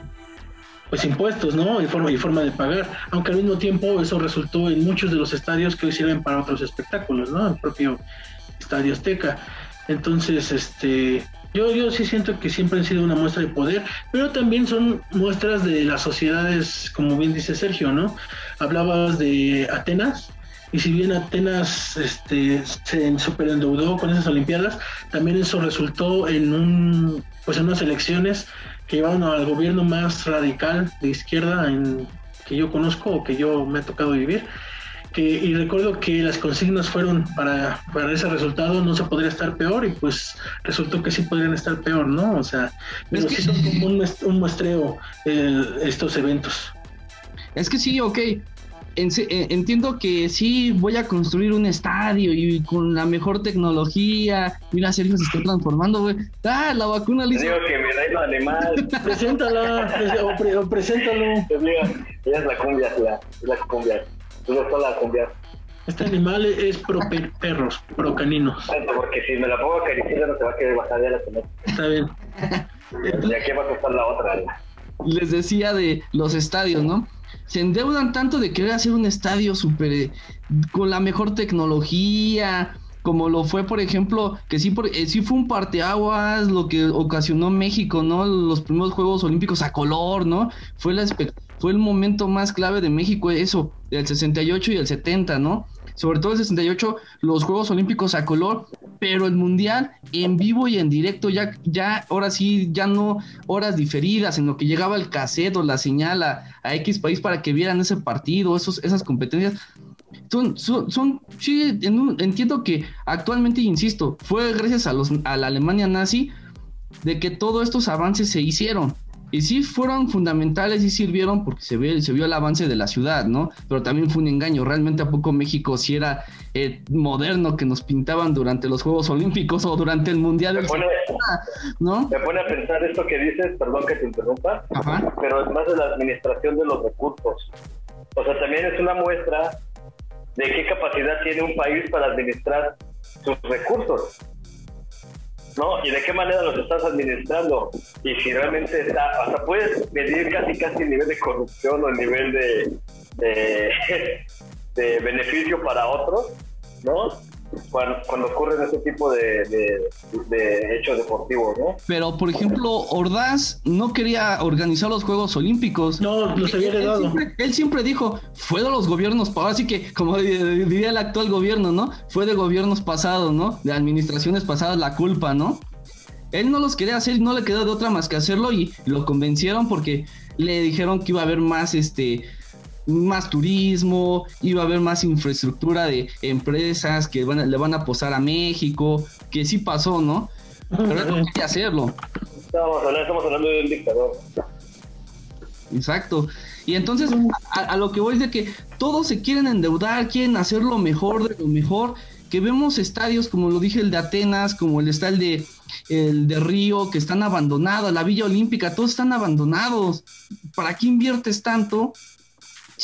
pues impuestos, ¿no? Y forma, y forma de pagar. Aunque al mismo tiempo eso resultó en muchos de los estadios que hoy sirven para otros espectáculos, ¿no? El propio Estadio Azteca. Entonces, este, Yo, yo sí siento que siempre han sido una muestra de poder, pero también son muestras de las sociedades, como bien dice Sergio, ¿no? Hablabas de Atenas, y si bien Atenas este, se superendeudó con esas Olimpiadas, también eso resultó en un pues en unas elecciones que llevaron al gobierno más radical de izquierda en, que yo conozco o que yo me ha tocado vivir. Que, y recuerdo que las consignas fueron para, para ese resultado no se podría estar peor y pues resultó que sí podrían estar peor, ¿no? O sea, pero sí son como un, muestreo estos eventos. Es que sí, ok, eh, entiendo que sí voy a construir un estadio y con la mejor tecnología. Mira, Sergio se está transformando, güey. Ah, la vacuna hizo. Digo que me da lo animal. Preséntala, o, preséntalo. Ella es la cumbia, la, es la cumbia. Es la cumbia. Este animal es pro perros, pro caninos. Porque si me la pongo a acariciar no se va a querer bajar de la tener. Está bien. ¿Y aquí va a costar la otra? Les decía de los estadios, ¿no? Se endeudan tanto de querer hacer un estadio super eh, con la mejor tecnología, como lo fue, por ejemplo, que sí, por, eh, sí fue un parteaguas lo que ocasionó México, ¿no? Los primeros Juegos Olímpicos a color, ¿no? Fue, la, fue el momento más clave de México, eso, del 68 y el 70, ¿no? Sobre todo el 68, los Juegos Olímpicos a color, pero el Mundial en vivo y en directo, ya, ya ahora sí, ya no horas diferidas, en lo que llegaba el cassette o la señal a, X país para que vieran ese partido, esos, esas competencias. Son, son, sí, entiendo que actualmente, insisto, fue gracias a, los, a la Alemania nazi de que todos estos avances se hicieron y sí fueron fundamentales y sirvieron porque se vio, se vio el avance de la ciudad, ¿no? Pero también fue un engaño. Realmente a poco México si era eh, moderno que nos pintaban durante los Juegos Olímpicos o durante el Mundial. Me pone, ¿no? me pone a pensar esto que dices, perdón que te interrumpa, pero es más de la administración de los recursos. O sea, también es una muestra de qué capacidad tiene un país para administrar sus recursos. ¿No? Y de qué manera los estás administrando. Y si realmente está, o sea, puedes medir casi casi el nivel de corrupción o el nivel de, de, de beneficio para otros, ¿no? Cuando, cuando ocurren ese tipo de, de, hechos deportivos, ¿no? Pero, por ejemplo, Ordaz no quería organizar los Juegos Olímpicos. No, los había heredado. Él, siempre, dijo, fue de los gobiernos, así que, como diría el actual gobierno, ¿no? Fue de gobiernos pasados, ¿no? De administraciones pasadas la culpa, ¿no? Él no los quería hacer, no le quedó de otra más que hacerlo y lo convencieron porque le dijeron que iba a haber más, este, más turismo, iba a haber más infraestructura de empresas que le van a posar a México, que sí pasó, ¿no? Pero hay que hacerlo. Estamos hablando, de un dictador. Exacto. Y entonces, a, lo que voy es de que todos se quieren endeudar, quieren hacer lo mejor de lo mejor, que vemos estadios como lo dije el de Atenas, como el está el de el de Río, que están abandonados, la Villa Olímpica, todos están abandonados. ¿Para qué inviertes tanto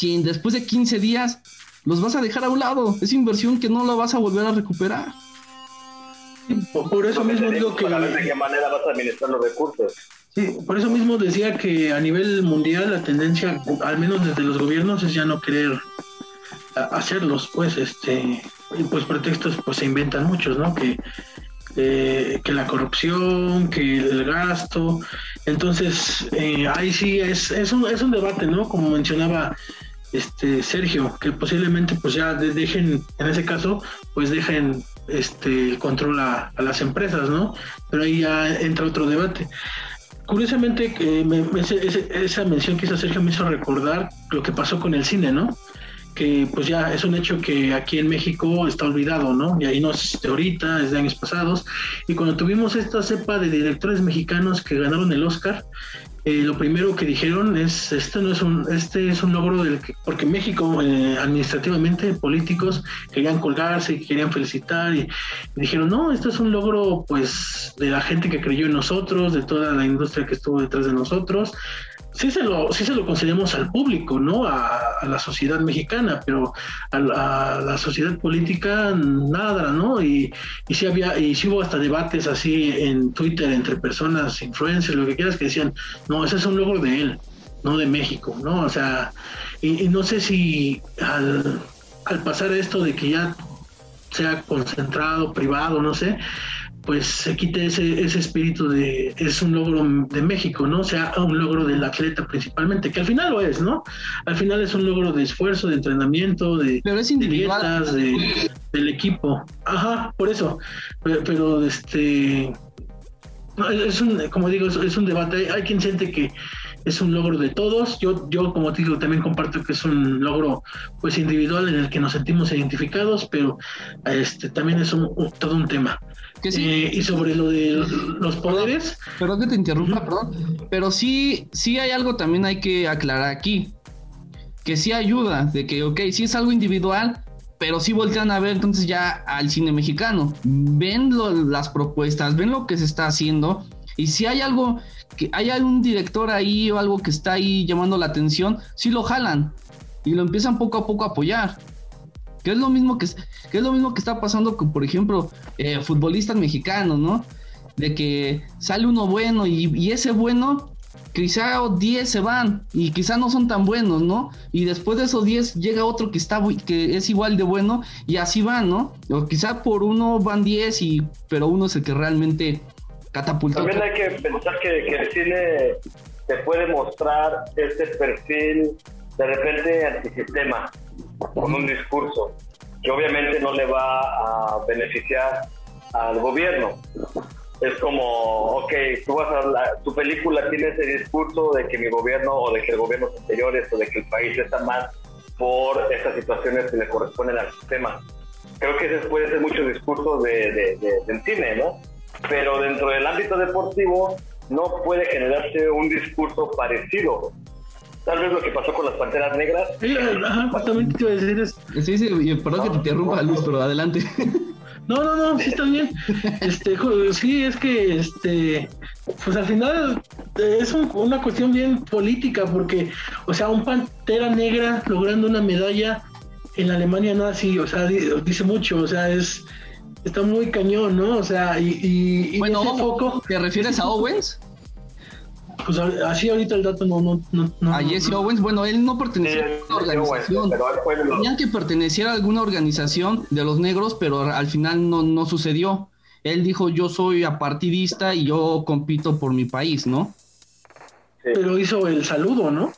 si después de 15 días los vas a dejar a un lado. Es inversión que no la vas a volver a recuperar. Por eso mismo digo que... ¿De qué manera vas a administrar los recursos? Sí, por eso mismo decía que a nivel mundial la tendencia, al menos desde los gobiernos, es ya no querer hacerlos, pues, este, y pues pretextos pues se inventan muchos, ¿no? Que, eh, que la corrupción, que el gasto, entonces eh, ahí sí es, es, un, es un debate, ¿no? Como mencionaba este Sergio, que posiblemente pues ya dejen, en ese caso, pues dejen este el control a, las empresas, ¿no? Pero ahí ya entra otro debate. Curiosamente, esa mención que hizo Sergio me hizo recordar lo que pasó con el cine, ¿no? que pues ya es un hecho que aquí en México está olvidado, ¿no? Y ahí no es de ahorita, es de años pasados. Y cuando tuvimos esta cepa de directores mexicanos que ganaron el Oscar, eh, lo primero que dijeron es este no es un este es un logro del que porque México eh, administrativamente políticos querían colgarse querían felicitar y, y, dijeron no esto es un logro pues de la gente que creyó en nosotros de toda la industria que estuvo detrás de nosotros sí se lo, sí se lo concedemos al público, ¿no? A, la sociedad mexicana, pero a, la sociedad política nada, ¿no? Y, y sí había, y sí hubo hasta debates así en Twitter entre personas, influencers, lo que quieras, que decían, no, ese es un logro de él, no de México, ¿no? O sea, y, no sé si al, al pasar esto de que ya sea concentrado, privado, no sé, pues se quite ese, ese espíritu de es un logro de México, ¿no? O sea, un logro del atleta principalmente, que al final lo es, ¿no? Al final es un logro de esfuerzo, de entrenamiento, de, Pero es individual. de dietas, de, del equipo. Ajá, por eso. Pero, pero este es un, como digo, es, es un debate. Hay quien siente que es un logro de todos. Yo, yo como te digo, también comparto que es un logro pues individual en el que nos sentimos identificados, pero este también es un, un- todo un tema. Que sí. Eh, y sobre lo de los poderes, Perdón que te interrumpa, perdón. Pero sí, sí hay algo también hay que aclarar aquí. Que sí ayuda, de que, ok, sí es algo individual, pero sí voltean a ver entonces ya al cine mexicano. Ven lo- las propuestas, ven lo que se está haciendo. Y si hay algo, que hay algún director ahí o algo que está ahí llamando la atención, sí lo jalan. Y lo empiezan poco a poco a apoyar. Que es lo mismo que, es- que es lo mismo que está pasando con, por ejemplo, eh, futbolistas mexicanos, ¿no? de que sale uno bueno y, y ese bueno, quizá 10 se van y quizá no son tan buenos, ¿no? Y después de esos 10 llega otro que está que es igual de bueno y así van, ¿no? O quizá por uno van 10 y pero uno es el que realmente catapulta. También hay que pensar que, que el cine te puede mostrar este perfil de repente antisistema, con un discurso que obviamente no le va a beneficiar al gobierno. Es como, ok, tú vas a la- tu película tiene ese discurso de que mi gobierno o de que el gobierno anteriores o de que el país está mal por estas situaciones que le corresponden al sistema. Creo que ese puede ser mucho discurso de, de- de- del cine, ¿no? Pero dentro del ámbito deportivo no puede generarse un discurso parecido. Tal vez lo que pasó con las Panteras Negras eh, ajá, justamente te iba a decir es, Sí, sí, perdón que te interrumpa, Luis, pero adelante. No, no, no, sí está bien. Este, sí, es que, este, pues al final eh, es un- una cuestión bien política, porque, o sea, un pantera negra logrando una medalla en la Alemania nazi, o sea, di- dice mucho, o sea, es, está muy cañón, ¿no? O sea, y, y, y bueno, foco, ¿te refieres a Owens? Pues así ahorita el dato no, no, no, no- A Jesse Owens, bueno, él no Sí, pertenecía a una organización. lo- Tenían que pertenecer a alguna organización de los negros, pero al final no, no sucedió. Él dijo, yo soy apartidista y yo compito por mi país, ¿no? sí. pero hizo el saludo, ¿no?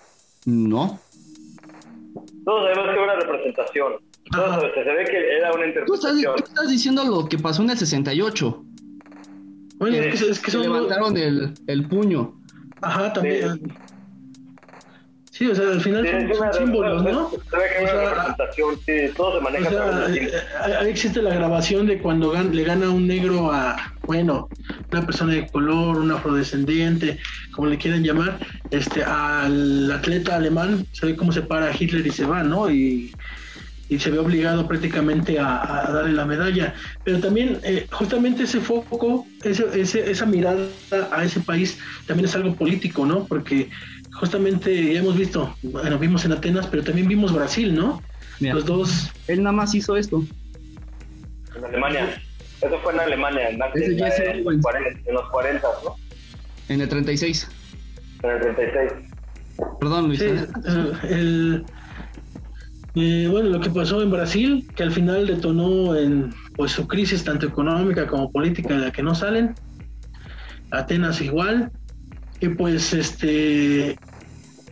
No. Todos sabemos que era una representación. Se ve que era una Tú estás, interpretación. tú estás diciendo lo que pasó en el 68. Bueno, es que, es que que son, levantaron el, el puño. Ajá, también. Sí, o sea, al final son, símbolos, ¿no? O sea, sí, todo se maneja sea, ahí existe la grabación de cuando gan- le gana un negro a, bueno, una persona de color, un afrodescendiente, como le quieran llamar, este, al atleta alemán, se ve cómo se para Hitler y se va, ¿no? Y, y se ve obligado prácticamente a, a darle la medalla. Pero también, eh, justamente ese foco, ese, ese- esa mirada a ese país, también es algo político, ¿no? Porque justamente ya hemos visto, bueno, vimos en Atenas, pero también vimos Brasil, ¿no? Mira, Los dos él nada más hizo esto. En Alemania. Eso fue en Alemania, en, Ese en- los Owens. 40, en los 40, ¿no? En el 36. En el 36. Perdón, Luis. Sí, el, bueno, lo que pasó en Brasil, que al final detonó en pues su crisis tanto económica como política de la que no salen. Atenas igual. Y pues este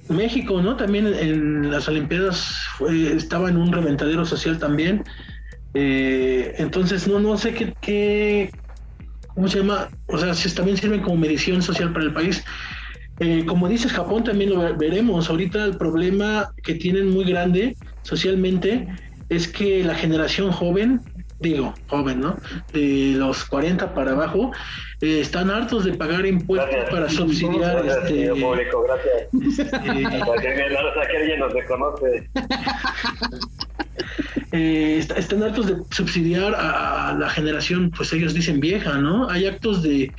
México, ¿no? También en las Olimpiadas fue- estaba en un reventadero social también. Eh, entonces no, no sé qué, qué, ¿cómo se llama? O sea, si también sirven como medición social para el país. Eh, como dices, Japón también lo ve- veremos. Ahorita el problema que tienen muy grande socialmente es que la generación joven, digo, joven, ¿no? De los 40 para abajo, eh, están hartos de pagar impuestos Gracias. para subsidiar Gracias, este, señor público, gracias. Para que alguien nos reconoce. eh, est- están hartos de subsidiar a, a la generación, pues ellos dicen vieja, ¿no? Hay actos de,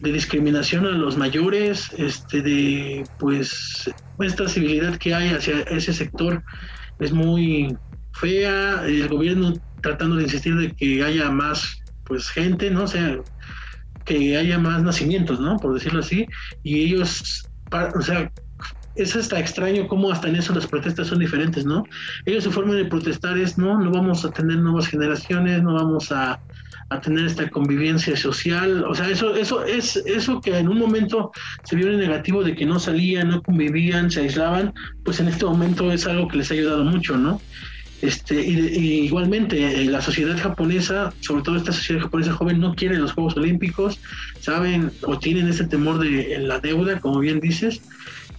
de discriminación a los mayores, este, de pues esta civilidad que hay hacia ese sector es muy fea, el gobierno tratando de insistir de que haya más pues gente, ¿no? Sea, que haya más nacimientos, ¿no? Por decirlo así, y ellos, o sea, es hasta extraño cómo hasta en eso las protestas son diferentes, ¿no? Ellos su forma de protestar es, no, no vamos a tener nuevas generaciones, no vamos a, a tener esta convivencia social, o sea, eso, eso es eso que en un momento se vio en negativo de que no salían, no convivían, se aislaban, pues en este momento es algo que les ha ayudado mucho, ¿no? Este, y, igualmente eh, la sociedad japonesa, sobre todo esta sociedad japonesa joven, no quiere los Juegos Olímpicos, saben o tienen ese temor de la deuda, como bien dices,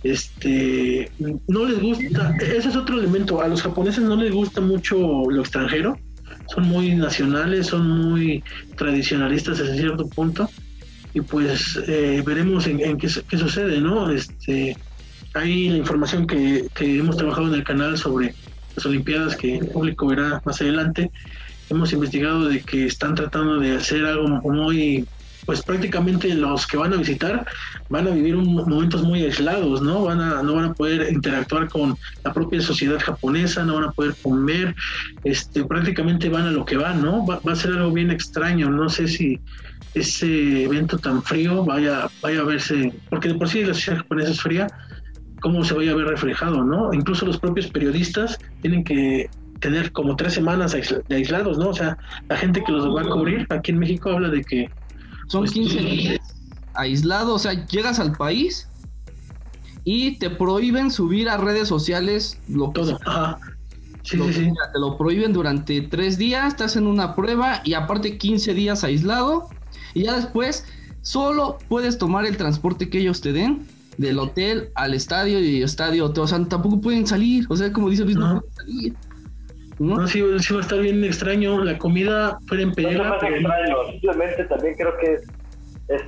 este, no les gusta, ese es otro elemento, a los japoneses no les gusta mucho lo extranjero, son muy nacionales, son muy tradicionalistas hasta cierto punto, y pues eh, veremos en, qué, qué, sucede, ¿no? Este, hay la información que, que hemos trabajado en el canal sobre las Olimpiadas que el público verá más adelante, hemos investigado de que están tratando de hacer algo muy, pues prácticamente los que van a visitar van a vivir un, momentos muy aislados, ¿no? Van a, no van a poder interactuar con la propia sociedad japonesa, no van a poder comer, este, prácticamente van a lo que van, ¿no? Va, va a ser algo bien extraño, no sé si ese evento tan frío vaya, vaya a verse, porque de por sí la sociedad japonesa es fría, cómo se vaya a ver reflejado, ¿no? Incluso los propios periodistas tienen que tener como tres semanas de aislados, ¿no? O sea, la gente que los va a cubrir aquí en México habla de que... Son 15 pues, días aislados, o sea, llegas al país y te prohíben subir a redes sociales lo Todo, ajá. Sí, sí, sí. Te lo prohíben durante tres días, te hacen una prueba y aparte 15 días aislado y ya después solo puedes tomar el transporte que ellos te den del hotel al estadio y estadio, o sea, tampoco pueden salir, o sea, como dice Luis, no, pueden salir. ¿No? no sí, va a estar bien extraño, la comida pueden pedirla. No, extraño, simplemente también creo que es,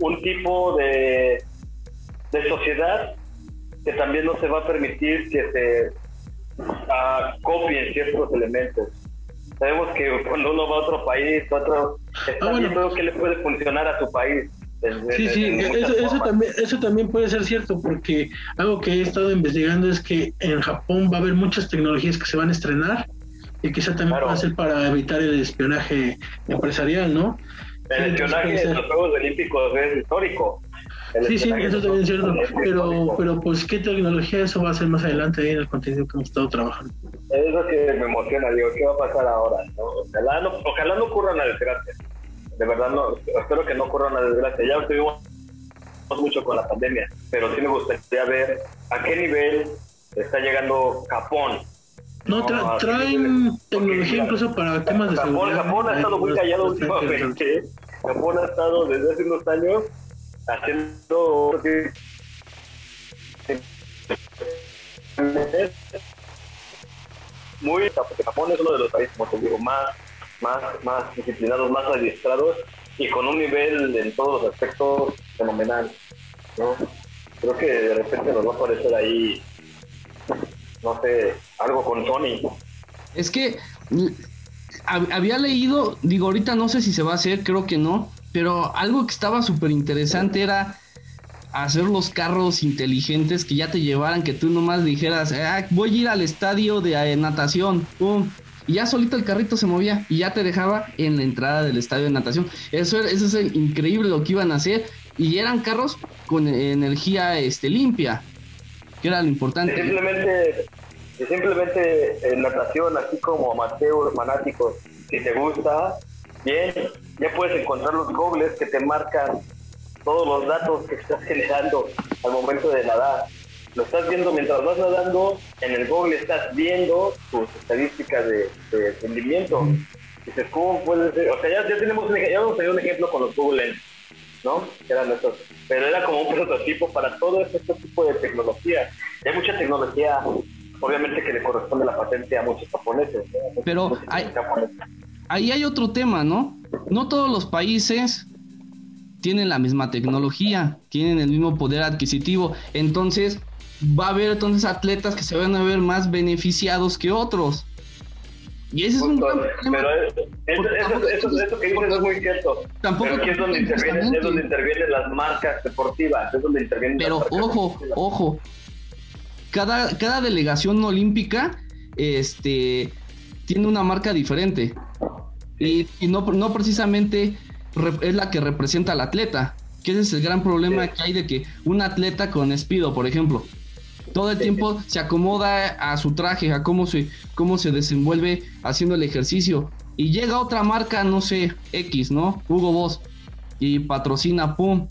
un tipo de, de sociedad que también no se va a permitir que se uh, copien ciertos elementos. Sabemos que cuando uno va a otro país, otro, está ah, viendo que le puede funcionar a su país Sí, sí, eso, también, eso también puede ser cierto, porque algo que he estado investigando es que en Japón va a haber muchas tecnologías que se van a estrenar y quizá también va a ser para evitar el espionaje empresarial, ¿no? El espionaje de los Juegos Olímpicos es histórico. sí, sí, eso también es cierto. Pero, pero, pues, ¿qué tecnología eso va a ser más adelante ahí en el contenido que hemos estado trabajando? Es lo que me emociona, digo, ¿qué va a pasar ahora? Ojalá, no, ojalá no ocurra una desgracia de verdad no, espero que no ocurra una desgracia. Ya estuvimos mucho con la pandemia, pero sí me gustaría ver a qué nivel está llegando Japón. No, traen tecnología incluso para temas de Japón, seguridad. Japón ha estado muy callado últimamente. Japón ha estado desde hace unos años haciendo muy Japón es uno de los países como te digo más más, más disciplinados, más adiestrados y con un nivel en todos los aspectos fenomenal. ¿no? Creo que de repente nos va a aparecer ahí, no sé, algo con Sony. Es que había leído, digo, ahorita no sé si se va a hacer, creo que no, pero algo que estaba súper interesante era hacer los carros inteligentes que ya te llevaran, que tú nomás dijeras, ah, voy a ir al estadio de eh, natación, pum, y ya solito el carrito se movía y ya te dejaba en la entrada del estadio de natación. Eso, eso es increíble lo que iban a hacer y eran carros con energía este, limpia, que era lo importante. Simplemente, simplemente en natación, así como amateur, fanáticos, si te gusta, bien, ya puedes encontrar los gobles que te marcan todos los datos que estás generando al momento de nadar lo estás viendo mientras vas nadando, en el Google estás viendo tus estadísticas de, rendimiento. Dices, ¿cómo puede ser? O sea, ya, tenemos un, ya hemos tenido un ejemplo con los Google ¿no? Que eran estos, pero era como un prototipo para todo este, tipo de tecnología. hay mucha tecnología, obviamente, que le corresponde la patente a muchos japoneses. Pero ahí hay otro tema, ¿no? No todos los países tienen la misma tecnología, tienen el mismo poder adquisitivo. Entonces, va a haber entonces atletas que se van a ver más beneficiados que otros. Y ese es un gran problema. Pero eso, eso, que dices es muy cierto. Tampoco pero aquí es donde, intervienen, es donde intervienen las marcas deportivas, es donde intervienen Pero ojo, ojo. Cada, cada delegación olímpica este, tiene una marca diferente. Y, y no, no precisamente es la que representa al atleta. Que ese es el gran problema que hay de que un atleta con espido, por ejemplo, todo el tiempo se acomoda a su traje, a cómo se, cómo se desenvuelve haciendo el ejercicio. y llega otra marca, no sé, X, ¿no? Hugo Boss, y patrocina, pum,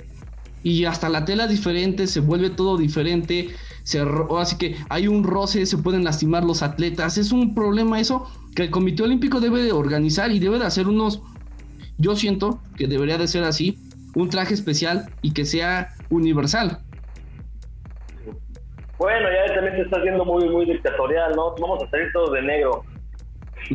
y hasta la tela es diferente, se vuelve todo diferente, se, así que hay un roce, se pueden lastimar los atletas, es un problema eso que el Comité Olímpico debe de organizar y debe de hacer unos, yo siento que debería de ser así, un traje especial y que sea universal. Bueno, ya también se está haciendo muy, muy dictatorial, ¿no? Vamos a salir todos de negro.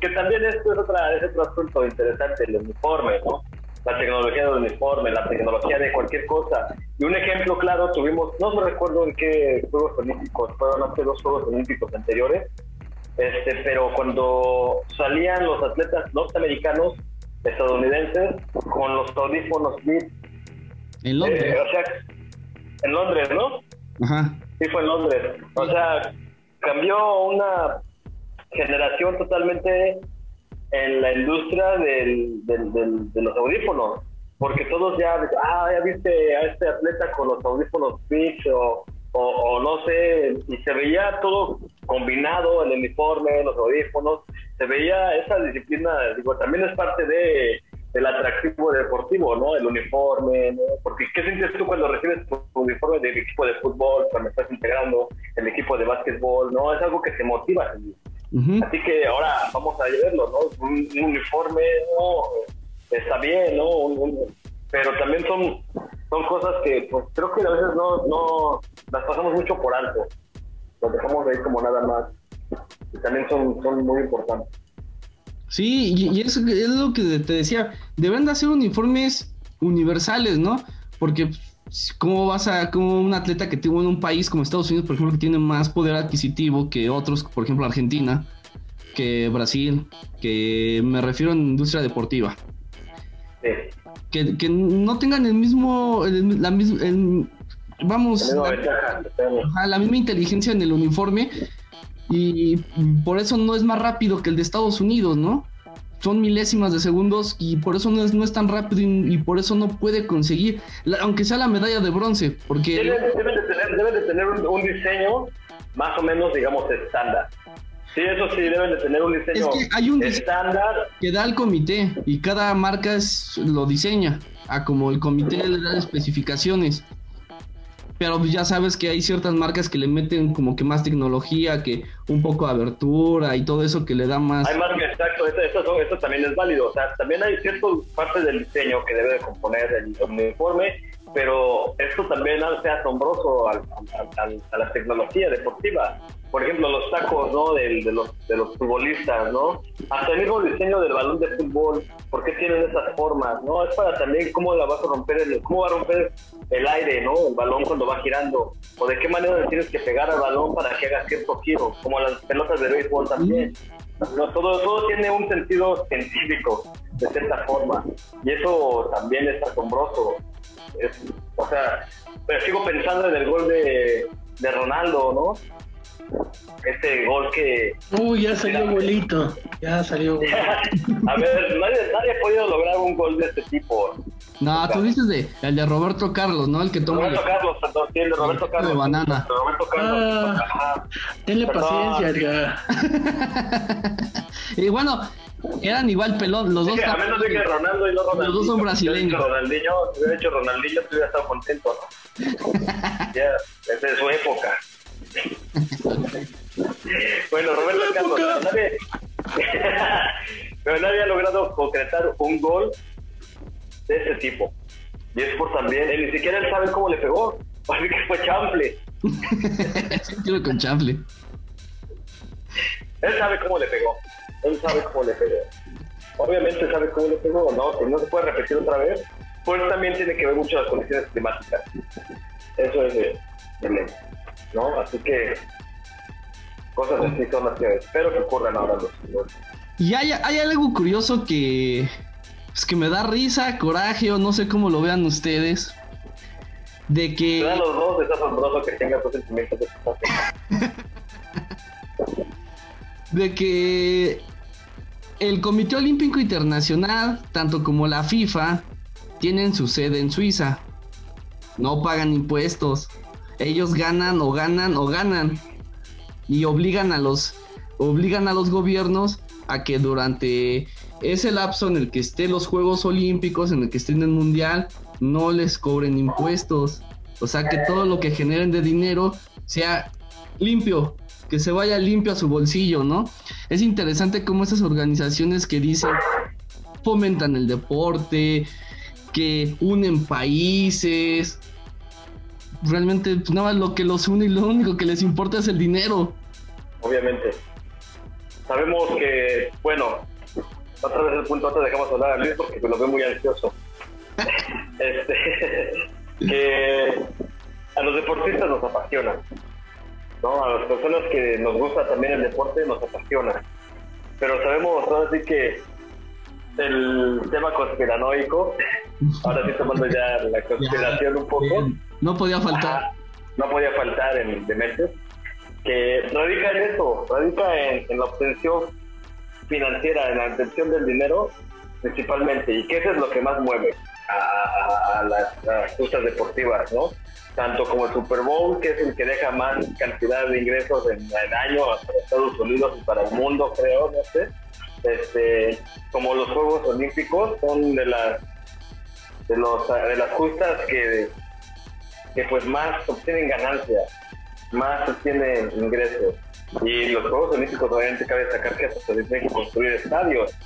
que también esto es, otra, es otro asunto interesante, el uniforme, ¿no? La tecnología del uniforme, la tecnología de cualquier cosa. Y un ejemplo claro tuvimos, no me recuerdo en qué Juegos Olímpicos, fueron hace dos Juegos Olímpicos anteriores, este, pero cuando salían los atletas norteamericanos, estadounidenses, con los audífonos Beats. En Londres. Eh, o sea, en Londres, ¿no? Ajá. Sí, fue en Londres. O sea, cambió una generación totalmente en la industria del, del, de los audífonos, porque todos ya, ah, ya viste a este atleta con los audífonos Beats o, o, no sé, y se veía todo combinado, el uniforme, los audífonos, se veía esa disciplina, digo, también es parte de del atractivo deportivo, ¿no? El uniforme, ¿no? Porque ¿qué sientes tú cuando recibes tu uniforme del equipo de fútbol, cuando estás integrando el equipo de básquetbol, ¿no? Es algo que te motiva. Así que ahora vamos a verlo, ¿no? Un, uniforme, ¿no? Está bien, ¿no? pero también son, son cosas que pues creo que a veces no, no las pasamos mucho por alto. Las dejamos ahí como nada más. Y también son, son muy importantes. Sí, y, eso es lo que te decía, deben de hacer uniformes universales, ¿no? Porque ¿cómo vas a, como un atleta que tiene en un país como Estados Unidos, por ejemplo, que tiene más poder adquisitivo que otros, por ejemplo, Argentina, que Brasil, que me refiero a industria deportiva? Que, que, no tengan el mismo, la misma, vamos, la, la misma inteligencia en el uniforme y por eso no es más rápido que el de Estados Unidos, ¿no? Son milésimas de segundos y por eso no es, no es tan rápido y, por eso no puede conseguir, aunque sea la medalla de bronce, porque... Deben, de tener, un, diseño más o menos, digamos, estándar. Sí, eso sí, deben de tener un diseño es que hay un estándar. Que da el comité y cada marca es, lo diseña, a como el comité le da especificaciones pero pues ya sabes que hay ciertas marcas que le meten como que más tecnología, que un poco de abertura y todo eso que le da más. Hay marcas, exacto, eso, también es válido, o sea, también hay ciertas partes del diseño que debe de componer el uniforme, pero esto también hace asombroso a la tecnología deportiva por ejemplo, los tacos, ¿no? De, de, los, de los futbolistas, ¿no? Hasta el mismo diseño del balón de fútbol, ¿por qué tienen esas formas, no? Es para también cómo la vas a romper, el, cómo va a romper el aire, ¿no? El balón cuando va girando, o de qué manera tienes que pegar al balón para que haga cierto giro, como las pelotas de béisbol también. No, todo, todo tiene un sentido científico, de cierta forma, y eso también es asombroso. o sea, pero sigo pensando en el gol de, de Ronaldo, ¿no? Este gol que... Uy, ya salió golito, ya salió A ver, nadie, nadie, ha podido lograr un gol de este tipo. No, tú dices de, el de Roberto Carlos, ¿no? El que toma... Roberto Carlos, perdón, sí, el de Roberto Carlos. De banana. Roberto Carlos. Ah, tenle paciencia, Edgar. y bueno, eran igual pelón, los dos. a menos de que Ronaldo y no Ronaldinho. Los dos son brasileños. Ronaldinho, si hubiera hecho Ronaldinho, te hubiera estado contento, ¿no? ya, desde es su época. Bueno, Roberto Carlos, nadie, pero nadie ha logrado concretar un gol de ese tipo. Y es por también, él ni siquiera él sabe cómo le pegó, así que fue chample. sí, con chample. Él sabe cómo le pegó, él sabe cómo le pegó. Obviamente sabe cómo le pegó, ¿no? Si no se puede repetir otra vez, pues también tiene que ver mucho las condiciones climáticas. Eso es de, de ¿no? Así que cosas así son las que espero que ocurran ahora los, Y hay, hay algo curioso que, pues que me da risa, coraje o no sé cómo lo vean ustedes. De que... los dos, es asombroso que tengas esos sentimientos de De que el Comité Olímpico Internacional, tanto como la FIFA, tienen su sede en Suiza. No pagan impuestos ellos ganan o ganan o ganan y obligan a los obligan a los gobiernos a que durante ese lapso en el que estén los Juegos Olímpicos, en el que estén el Mundial, no les cobren impuestos. O sea, que todo lo que generen de dinero sea limpio, que se vaya limpio a su bolsillo, ¿no? Es interesante cómo esas organizaciones que dicen fomentan el deporte, que unen países, realmente pues, nada más lo que los une y lo único que les importa es el dinero. Obviamente. Sabemos que, bueno, otra vez el punto antes dejamos hablar a Luis porque me lo veo muy ansioso. este, que a los deportistas nos apasiona, ¿no? A las personas que nos gusta también el deporte nos apasiona. Pero sabemos ahora sí que el tema conspiranoico, ahora sí tomando ya la conspiración un poco. No podía faltar. no podía faltar en Dementes, que radica en eso, radica en, la obtención financiera, en la obtención del dinero principalmente, y que eso es lo que más mueve a, las, justas deportivas, ¿no? Tanto como el Super Bowl, que es el que deja más cantidad de ingresos en el año para Estados Unidos y para el mundo, creo, no sé. Este, como los Juegos Olímpicos son de las de los de las justas que que pues más obtienen ganancias, más obtienen ingresos. Y los Juegos Olímpicos obviamente cabe destacar que se tienen que construir estadios,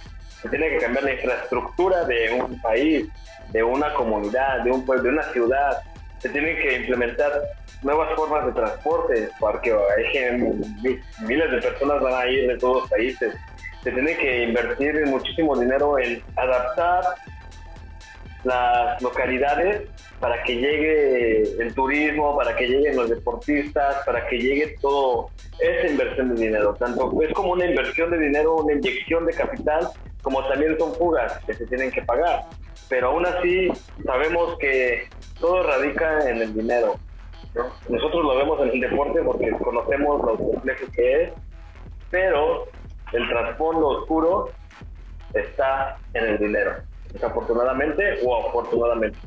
se tiene que cambiar la infraestructura de un país, de una comunidad, de un pueblo, de una ciudad, se tienen que implementar nuevas formas de transporte, porque hay miles de personas van a ir de todos los países. Se tiene que invertir muchísimo dinero en adaptar las localidades para que llegue el turismo, para que lleguen los deportistas, para que llegue todo esa inversión de dinero. Tanto es como una inversión de dinero, una inyección de capital, como también son fugas que se tienen que pagar. Pero aún así sabemos que todo radica en el dinero. Nosotros lo vemos en el deporte porque conocemos lo complejo que es, pero el trasfondo oscuro está en el dinero, desafortunadamente o afortunadamente.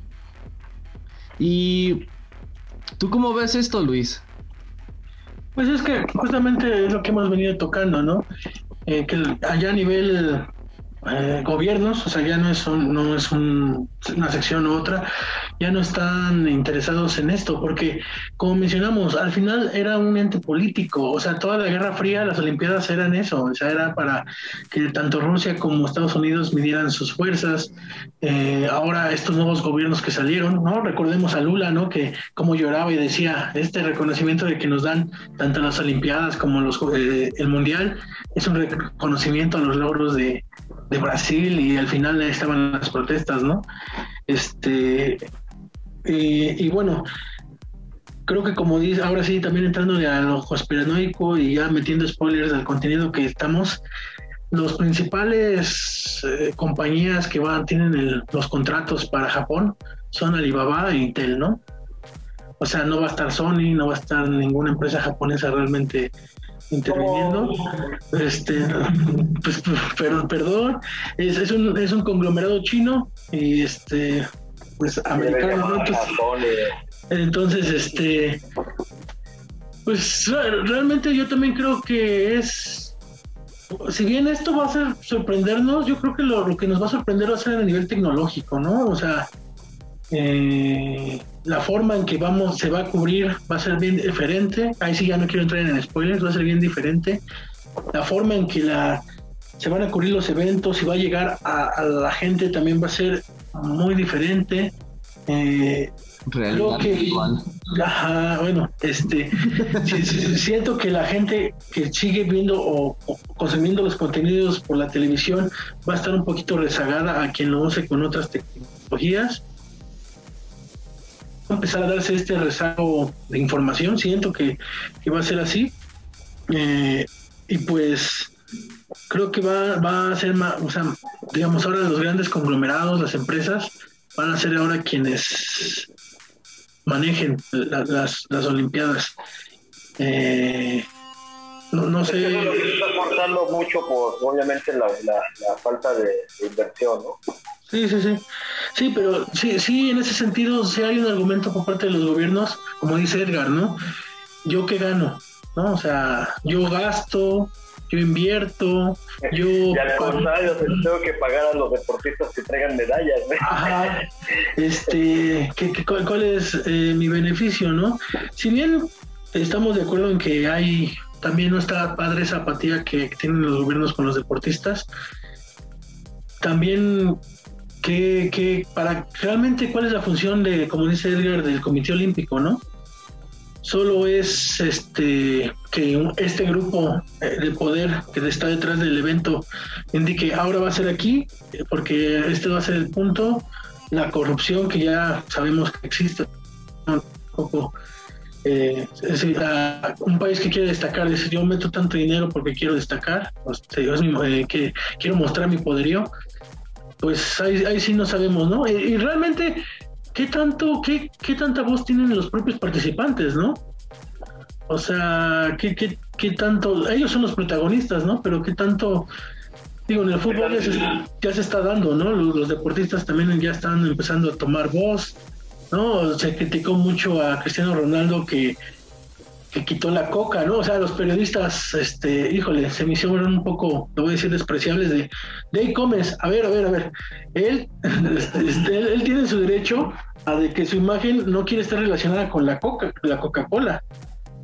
¿Y tú cómo ves esto, Luis? Pues es que justamente es lo que hemos venido tocando, ¿no? Eh, que allá a nivel eh, gobiernos, o sea, ya no es, no es una sección u otra, ya no están interesados en esto, porque como mencionamos, al final era un ente político, o sea, toda la Guerra Fría, las Olimpiadas eran eso, o sea, era para que tanto Rusia como Estados Unidos midieran sus fuerzas. Eh, ahora estos nuevos gobiernos que salieron, ¿no? Recordemos a Lula, ¿no? Que como lloraba y decía, este reconocimiento de que nos dan tanto las Olimpiadas como los, eh, el Mundial, es un reconocimiento a los logros de, de Brasil y al final estaban las protestas, ¿no? Este, y bueno, creo que como dice, ahora sí, también entrando a lo conspiranoico y ya metiendo spoilers del contenido que estamos, los principales eh, compañías que van, tienen los contratos para Japón son Alibaba e Intel, ¿no? O sea, no va a estar Sony, no va a estar ninguna empresa japonesa realmente interviniendo. Este, pues, perdón, perdón, es, es, un, es un conglomerado chino y este, pues americano, Entonces, este, pues realmente yo también creo que es, si bien esto va a ser sorprendernos, yo creo que lo, lo que nos va a sorprender va a ser a nivel tecnológico, ¿no? O sea, eh, la forma en que vamos se va a cubrir va a ser bien diferente. Ahí sí ya no quiero entrar en spoilers, va a ser bien diferente. La forma en que la se van a cubrir los eventos y va a llegar a, la gente también va a ser muy diferente. Eh, que, bueno, este, siento que la gente que sigue viendo o, consumiendo los contenidos por la televisión va a estar un poquito rezagada a quien lo use con otras tecnologías empezar a darse este rezago de información, siento que, va a ser así. Eh, y pues creo que va, va a ser más, o sea, digamos, ahora los grandes conglomerados, las empresas, van a ser ahora quienes manejen las, las Olimpiadas. Eh, no, no sé. está aportando mucho por, obviamente, la, la, falta de, de inversión, ¿no? Sí, sí, sí. Sí, pero sí, sí, en ese sentido, sí hay un argumento por parte de los gobiernos, como dice Edgar, ¿no? Yo qué gano, ¿no? O sea, yo gasto, yo invierto, yo... Y al contrario, tengo que pagar a los deportistas que traigan medallas, ¿no? Ajá, este, ¿qué, cuál, es eh, mi beneficio, no? Si bien estamos de acuerdo en que hay, también no está padre esa apatía que tienen los gobiernos con los deportistas, también que, que para realmente cuál es la función de, como dice Edgar, del Comité Olímpico, ¿no? solo es este que este grupo eh, de poder que está detrás del evento indique ahora va a ser aquí porque este va a ser el punto la corrupción que ya sabemos que existe eh, es decir, un país que quiere destacar dice yo meto tanto dinero porque quiero destacar eh, que quiero mostrar mi poderío pues ahí, ahí sí no sabemos no y realmente ¿qué tanto, qué, qué tanta voz tienen los propios participantes, no? O sea, ¿qué, qué, qué tanto, ellos son los protagonistas, ¿no? Pero qué tanto, digo, en el fútbol ya se, ya se está dando, ¿no? Los, deportistas también ya están empezando a tomar voz, ¿no? Se criticó mucho a Cristiano Ronaldo que, que quitó la coca, ¿no? O sea, los periodistas, este, híjole, se me hicieron un poco, lo voy a decir, despreciables de, de Gómez, a ver, a ver, a ver, él, este, él tiene su derecho a de que su imagen no quiere estar relacionada con la coca, la Coca-Cola.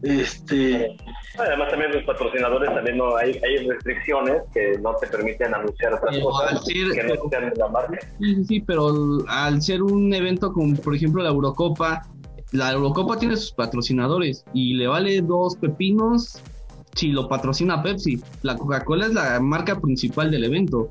Este además también los patrocinadores también no hay, hay restricciones que no te permiten anunciar otras cosas que no sean de la marca. Sí, sí, pero al ser un evento como por ejemplo la Eurocopa, la Eurocopa tiene sus patrocinadores y le vale dos pepinos si lo patrocina Pepsi. La Coca-Cola es la marca principal del evento.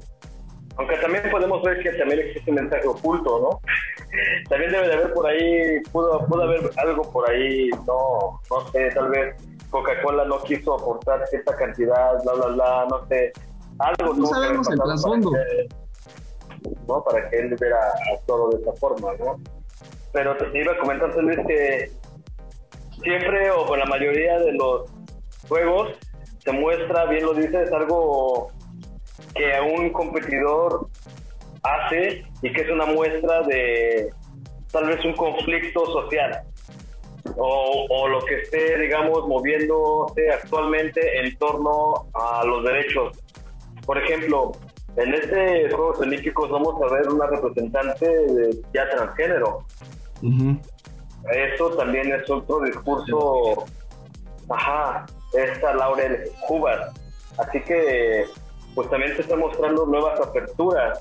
Aunque también podemos ver que también existe un mensaje oculto, ¿no? También debe de haber por ahí, pudo, pudo haber algo por ahí, no, no sé, tal vez Coca-Cola no quiso aportar cierta cantidad, bla, bla, bla, no sé, algo no sabemos el trasfondo. ¿no? Para que él hubiera actuado de esa forma, ¿no? Pero te iba a comentar, Luis, que siempre o con la mayoría de los juegos se muestra, bien lo dices, algo que un competidor hace y que es una muestra de tal vez un conflicto social o, lo que esté, digamos, moviéndose actualmente en torno a los derechos. Por ejemplo, en este Juegos Olímpicos vamos a ver una representante de ya transgénero. Eso también es otro discurso, ajá, esta Laurel Hubbard. Así que pues también se está mostrando nuevas aperturas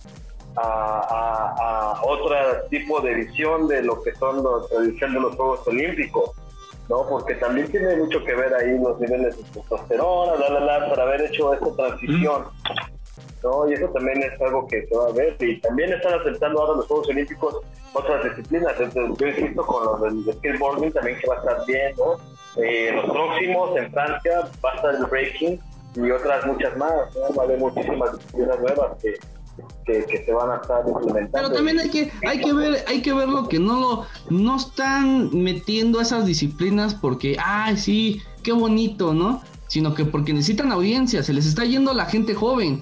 a, otro tipo de visión de lo que son la tradición de los Juegos Olímpicos, ¿no? Porque también tiene mucho que ver ahí los niveles de testosterona, la, la, la, para haber hecho esta transición, ¿no? Y eso también es algo que se va a ver. Y también están aceptando ahora los Juegos Olímpicos otras disciplinas. Entonces, yo insisto con los del skateboarding también que va a estar bien, ¿no? Eh, los próximos en Francia va a estar el breaking y otras muchas más, ¿no? Va a haber muchísimas disciplinas nuevas que, que, se van a estar implementando. Pero también hay que, hay que ver, hay que ver lo que no lo, no están metiendo esas disciplinas porque, ay sí, qué bonito, ¿no? Sino que porque necesitan audiencia, se les está yendo la gente joven.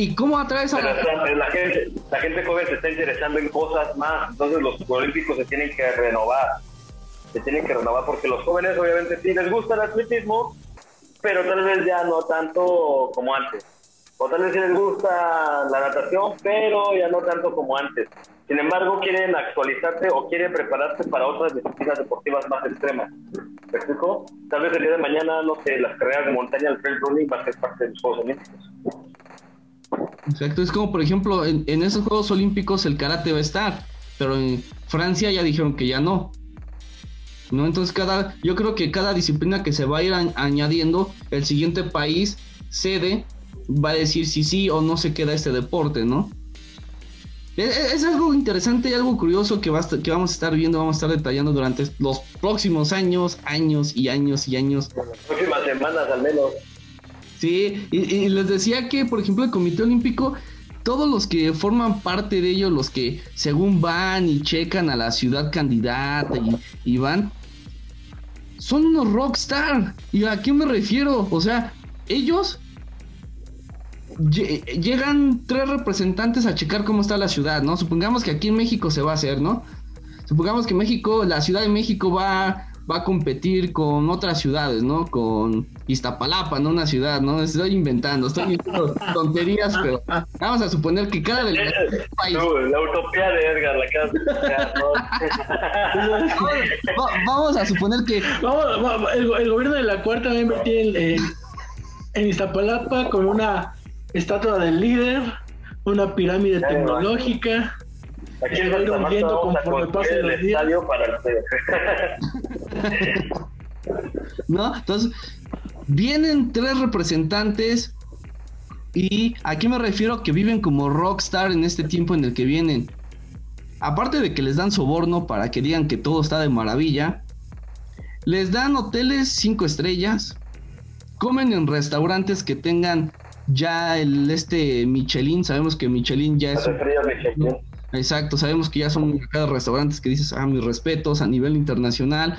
¿Y cómo atraes a la... La, gente, la gente joven se está interesando en cosas más, entonces los olímpicos se tienen que renovar, se tienen que renovar porque los jóvenes obviamente sí les gusta el atletismo, pero tal vez ya no tanto como antes. O tal vez sí les gusta la natación, pero ya no tanto como antes. Sin embargo, quieren actualizarse o quieren prepararse para otras disciplinas deportivas más extremas. ¿Me explico? Tal vez el día de mañana, no sé, las carreras de montaña, el trail running va a ser parte de los Juegos Olímpicos. Exacto, es como por ejemplo, en, esos Juegos Olímpicos el karate va a estar, pero en Francia ya dijeron que ya no. ¿no? Entonces cada, yo creo que cada disciplina que se va a ir añadiendo, el siguiente país sede va a decir si sí o no se queda este deporte, ¿no? E, e, es, algo interesante y algo curioso que, va que vamos a estar viendo, vamos a estar detallando durante los próximos años, años y años y años. Las próximas semanas al menos. Sí, y, les decía que, por ejemplo, el Comité Olímpico todos los que forman parte de ello, los que según van y checan a la ciudad candidata y, van, son unos rockstar. ¿Y a quién me refiero? O sea, ellos llegan tres representantes a checar cómo está la ciudad, ¿no? Supongamos que aquí en México se va a hacer, ¿no? Supongamos que México, la Ciudad de México va, va a competir con otras ciudades, ¿no? Con Iztapalapa, no una ciudad, ¿no? Estoy inventando, estoy diciendo tonterías, pero vamos a suponer que cada del país. la utopía de Edgar, la casa. vamos a suponer que. el, gobierno de la cuarta va a invertir en, en Iztapalapa con una estatua del líder, una pirámide tecnológica. Aquí en Santa Marta vamos a construir el estadio para el ¿No? Entonces, vienen tres representantes y aquí me refiero que viven como rockstar en este tiempo en el que vienen. Aparte de que les dan soborno para que digan que todo está de maravilla, les dan hoteles cinco estrellas, comen en restaurantes que tengan ya el este Michelin, sabemos que Michelin ya es... Exacto, sabemos que ya son cada restaurantes que dices, ah, mis respetos a nivel internacional.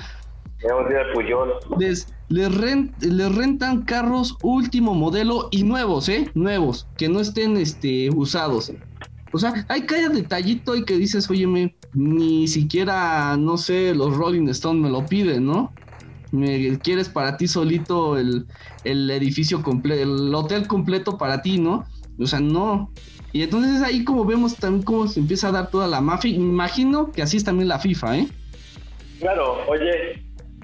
Les, les, rentan carros último modelo y nuevos, ¿eh? Nuevos, que no estén este, usados. O sea, hay cada detallito y que dices, oye, ni siquiera, no sé, los Rolling Stones me lo piden, ¿no? Me quieres para ti solito el, el edificio completo, el hotel completo para ti, ¿no? O sea, no. Y entonces ahí como vemos también cómo se empieza a dar toda la mafia. Imagino que así es también la FIFA, ¿eh? Claro, oye,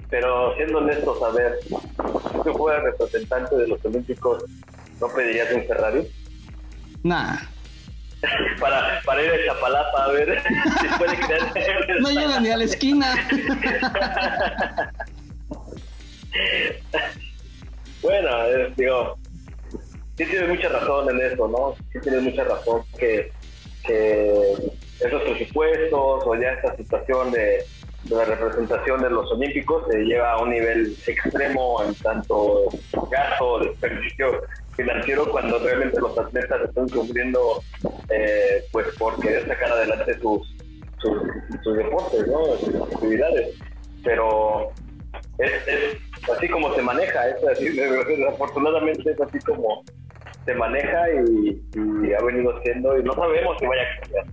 pero siendo honestos, a ver, si tú fueras representante de los Olímpicos, ¿no pedirías un Ferrari? Nah. para, para ir a Chapalapa a ver si puede crear. no llega ni a la esquina. bueno, digo, sí tienes mucha razón en eso, ¿no? Sí tienes mucha razón que, esos presupuestos o ya esta situación de, la representación de los olímpicos se lleva a un nivel extremo en tanto gasto, desperdicio financiero cuando realmente los atletas están sufriendo eh, pues por querer sacar adelante sus, sus, deportes, ¿no? sus actividades. Pero es, es así como se maneja, es así, afortunadamente es así como se maneja y, ha venido siendo y no sabemos si vaya a cambiar.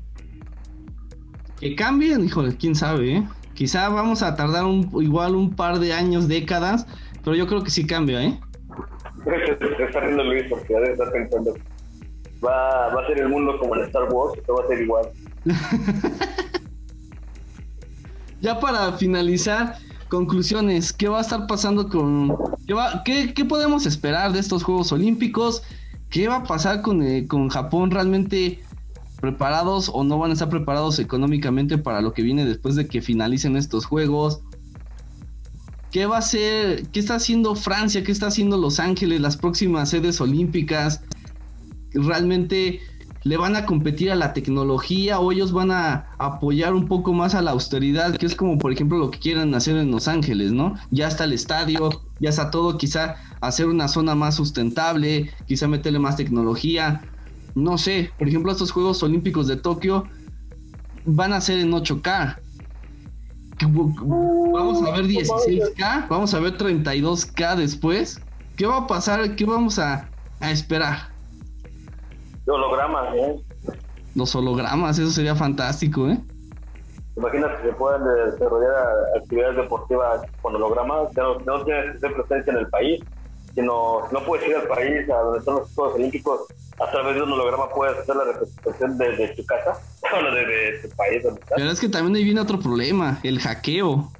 Que cambien, híjole, quién sabe, ¿eh? Quizá vamos a tardar un, igual un par de años, décadas, pero yo creo que sí cambia, ¿eh? Está riendo Luis porque ya estar pensando. Va, va a ser el mundo como en Star Wars, esto va a ser igual. ya para finalizar, conclusiones, ¿qué va a estar pasando con... ¿Qué, va, qué, qué podemos esperar de estos Juegos Olímpicos? ¿Qué va a pasar con, eh, con Japón? ¿Realmente preparados o no van a estar preparados económicamente para lo que viene después de que finalicen estos juegos? ¿Qué va a ser? ¿Qué está haciendo Francia? ¿Qué está haciendo Los Ángeles? Las próximas sedes olímpicas. ¿Realmente le van a competir a la tecnología o ellos van a apoyar un poco más a la austeridad? Que es como por ejemplo lo que quieren hacer en Los Ángeles, ¿no? Ya está el estadio, ya está todo, quizá hacer una zona más sustentable, quizá meterle más tecnología. No sé, por ejemplo, estos Juegos Olímpicos de Tokio van a ser en 8K. Vamos a ver 16K, vamos a ver 32K después. ¿Qué va a pasar? ¿Qué vamos a, esperar? Hologramas, ¿eh? Los hologramas, eso sería fantástico, ¿eh? Imagina que se puedan desarrollar actividades deportivas con hologramas, no, no tienes que ser presencia en el país, sino no puedes ir al país a donde están los Juegos Olímpicos a través de un holograma puedes hacer la representación desde tu casa o desde tu país donde estás. Pero es que también ahí viene otro problema, el hackeo.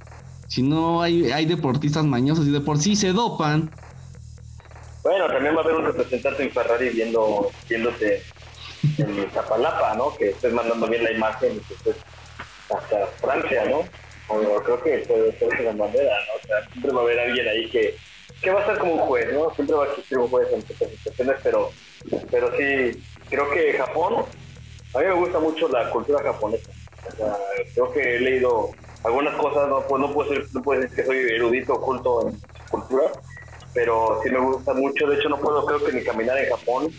Si no hay, hay deportistas mañosos y de por sí se dopan. Bueno, también va a haber un representante en Ferrari viendo, viéndote en Zapalapa, ¿no? Que estés mandando bien la imagen estés hasta Francia, ¿no? Creo que puede ser la manera, ¿no? O sea, siempre va a haber alguien ahí que que va a ser como un juez, ¿no? Siempre va a existir un juez en estas situaciones, pero, pero sí, creo que Japón, a mí me gusta mucho la cultura japonesa. O sea, creo que he leído algunas cosas, no, pues no, puedo, ser, no puedo decir que soy erudito oculto en cultura, pero sí me gusta mucho. De hecho, no puedo, creo que ni caminar en Japón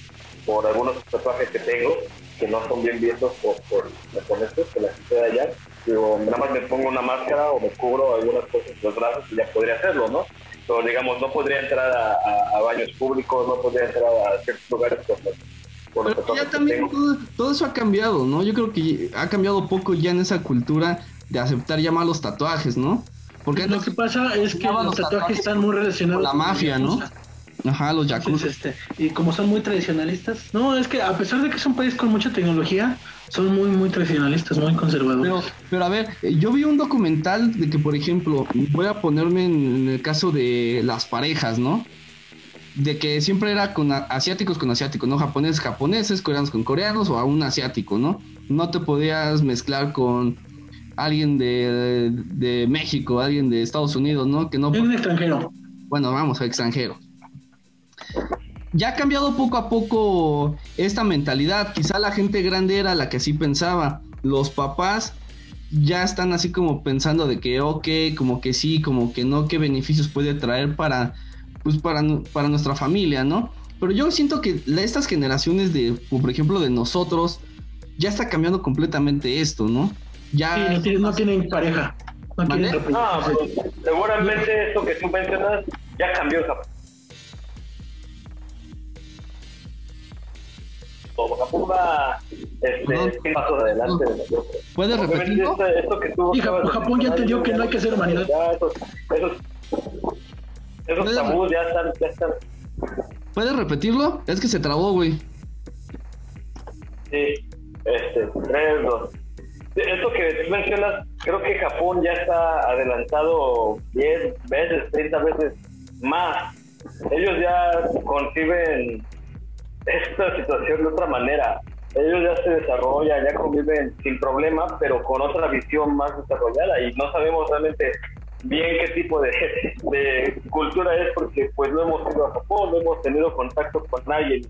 por algunos tatuajes que tengo, que no son bien vistos por, por japoneses, que la gente de allá. Digo, nada más me pongo una máscara o me cubro algunas cosas en los brazos y ya podría hacerlo, ¿no? pero digamos, no podría entrar a, baños públicos, no podría entrar a ciertos lugares por, Pero ya también todo, eso ha cambiado, ¿no? Yo creo que ha cambiado poco ya en esa cultura de aceptar ya malos tatuajes, ¿no? Porque lo que pasa es que los tatuajes están muy relacionados con la mafia, ¿no? Ajá, los yakuza. este, y como son muy tradicionalistas, no, es que a pesar de que es un país con mucha tecnología, son muy, muy tradicionalistas, muy conservadores. Pero, pero a ver, eh, yo vi un documental de que, por ejemplo, voy a ponerme en el caso de las parejas, ¿no? De que siempre era con asiáticos con asiáticos, ¿no? Japoneses, japoneses, coreanos con coreanos o a un asiático, ¿no? No te podías mezclar con alguien de, de México, alguien de Estados Unidos, ¿no? Que no. Es un extranjero. Bueno, vamos, extranjero ya ha cambiado poco a poco esta mentalidad. Quizá la gente grande era la que así pensaba. Los papás ya están así como pensando de que, ok, como que sí, como que no, qué beneficios puede traer para, pues para, para nuestra familia, ¿no? Pero yo siento que estas generaciones de, por ejemplo, de nosotros, ya está cambiando completamente esto, ¿no? Ya no, tienen, pareja. No, pues, seguramente esto que tú mencionas ya cambió Japón va este, paso adelante. ¿Puedes repetirlo? Esto, que tú Japón, ya entendió que no hay que hacer humanidad. Ya, esos, esos, esos tabús ya están, ya están. ¿Puedes repetirlo? Es que se trabó, güey. Sí, este, tres, dos. Esto que tú mencionas, creo que Japón ya está adelantado 10 veces, 30 veces más. Ellos ya conciben esta situación de otra manera. Ellos ya se desarrollan, ya conviven sin problema, pero con otra visión más desarrollada y no sabemos realmente bien qué tipo de, cultura es porque pues no hemos ido a Japón, no hemos tenido contacto con nadie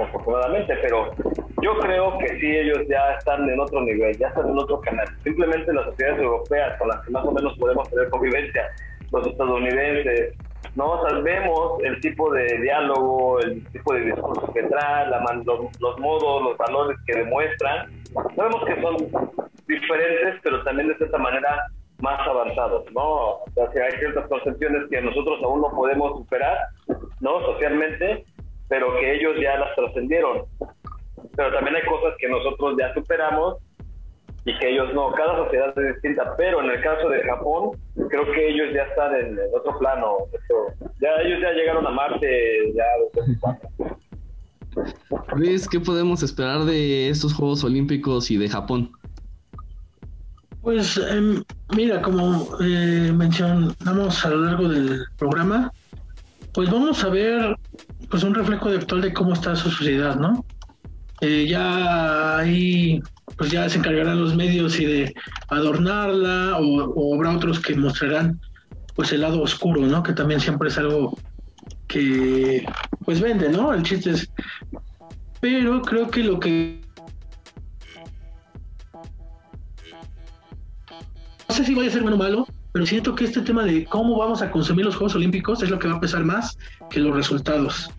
afortunadamente, pero yo creo que sí ellos ya están en otro nivel, ya están en otro canal. Simplemente las sociedades europeas con las que más o menos podemos tener convivencia, los estadounidenses, ¿no? Sabemos el tipo de diálogo, el tipo de discurso que traen, los, modos, los valores que demuestran. Sabemos que son diferentes, pero también de cierta manera más avanzados, ¿no? O sea, hay ciertas concepciones que nosotros aún no podemos superar, ¿no? Socialmente, pero que ellos ya las trascendieron. Pero también hay cosas que nosotros ya superamos y que ellos no, cada sociedad es distinta, pero en el caso de Japón, creo que ellos ya están en, otro plano, ya ellos ya llegaron a Marte, ya Luis, ¿qué podemos esperar de estos Juegos Olímpicos y de Japón? Pues em, mira, como eh, mencionamos a lo largo del programa, pues vamos a ver pues un reflejo actual de cómo está su sociedad, ¿no? Eh, ya hay pues ya se encargarán los medios y de adornarla o, habrá otros que mostrarán pues el lado oscuro, ¿no? Que también siempre es algo que pues vende, ¿no? El chiste es... Pero creo que lo que... No sé si vaya a ser bueno o malo, pero siento que este tema de cómo vamos a consumir los Juegos Olímpicos es lo que va a pesar más que los resultados.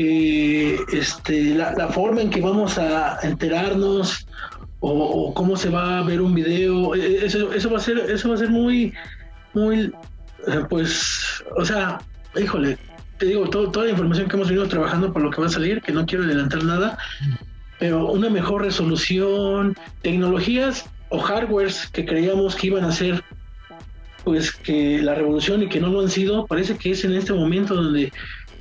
Que este, la, forma en que vamos a enterarnos o, cómo se va a ver un video, e, e, eso, eso va a ser, eso va a ser muy, muy, eh, pues, o sea, híjole, te digo, toda la información que hemos venido trabajando por lo que va a salir, que no quiero adelantar nada, pero una mejor resolución, tecnologías o hardwares que creíamos que iban a ser pues que la revolución y que no lo han sido, parece que es en este momento donde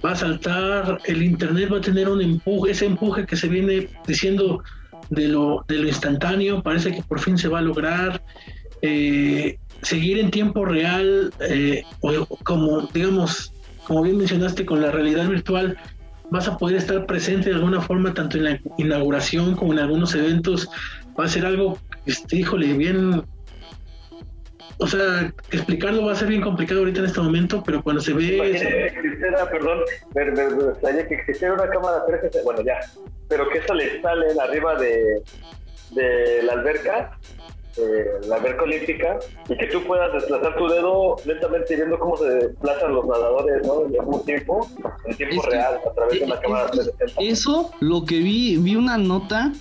va a saltar, el internet va a tener un empuje, ese empuje que se viene diciendo de lo, de lo instantáneo, parece que por fin se va a lograr. Eh, seguir en tiempo real, eh, o como digamos, como bien mencionaste, con la realidad virtual, vas a poder estar presente de alguna forma, tanto en la inauguración como en algunos eventos. Va a ser algo, este, híjole, bien. O sea, explicarlo va a ser bien complicado ahorita en este momento, pero cuando se ve. que existiera, perdón, que existiera una cámara 3 bueno, ya, pero que eso le sale arriba de, de la alberca, la alberca olímpica, y que tú puedas desplazar tu dedo lentamente viendo cómo se desplazan los nadadores, ¿no? En algún tiempo, en tiempo real, a través de una cámara 360. Eso, lo que vi, vi una nota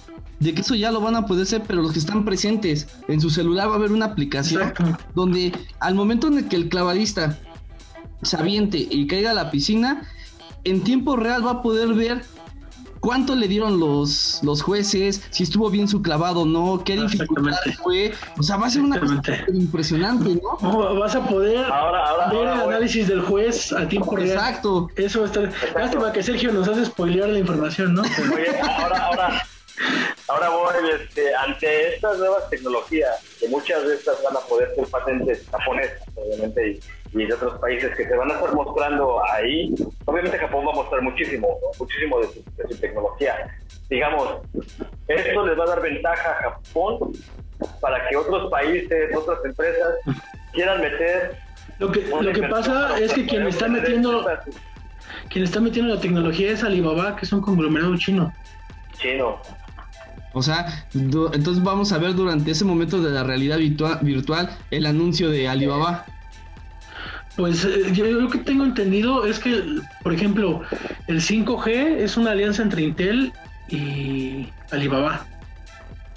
de que eso ya lo van a poder hacer, pero los que están presentes en su celular va a haber una aplicación donde al momento en el que el clavadista se aviente y caiga a la piscina, en tiempo real va a poder ver cuánto le dieron los, los jueces, si estuvo bien su clavado o no, qué dificultad fue. O sea, va a ser una cosa impresionante, ¿no? Vas a poder ver el análisis del juez a tiempo real. Exacto. Eso está. Lástima que Sergio nos hace spoilear la información, ¿no? Oye, ahora, ahora, ahora voy este, ante estas nuevas tecnologías, que muchas de estas van a poder ser patentes japonesas, obviamente, y y de otros países que se van a estar mostrando ahí. Obviamente Japón va a mostrar muchísimo, muchísimo de su, tecnología. Digamos, esto les va a dar ventaja a Japón para que otros países, otras empresas quieran meter. Lo que, lo que pasa es que quien está metiendo quien está metiendo la tecnología es Alibaba, que es un conglomerado chino. Chino. O sea, entonces vamos a ver durante ese momento de la realidad virtual, virtual el anuncio de Alibaba. Pues eh, yo lo que tengo entendido es que, por ejemplo, el 5G es una alianza entre Intel y Alibaba.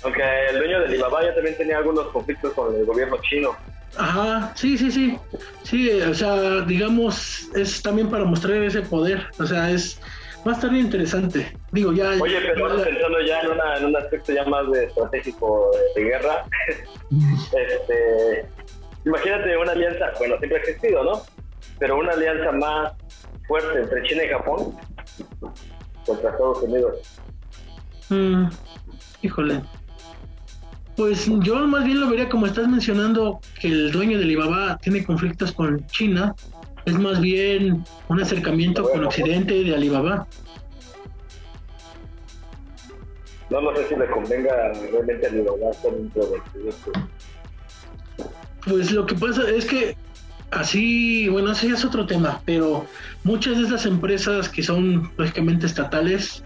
Aunque el dueño de Alibaba ya también tenía algunos conflictos con el gobierno chino. Ajá, sí, sí, sí. Sí, o sea, digamos, es también para mostrar ese poder. O sea, es va a estar interesante. Digo, ya. Oye, pero pensando ya en, una, en un aspecto ya más de estratégico de, de guerra, este imagínate una alianza, bueno, siempre ha existido, ¿no? Pero una alianza más fuerte entre China y Japón contra Estados Unidos. Mm, híjole. Pues yo más bien lo vería como estás mencionando que el dueño de Alibaba tiene conflictos con China. Es más bien un acercamiento con Occidente de Alibaba. No, no sé si le convenga realmente a Alibaba estar dentro del proyecto. Pues lo que pasa es que así, bueno, ese es otro tema, pero muchas de estas empresas que son lógicamente estatales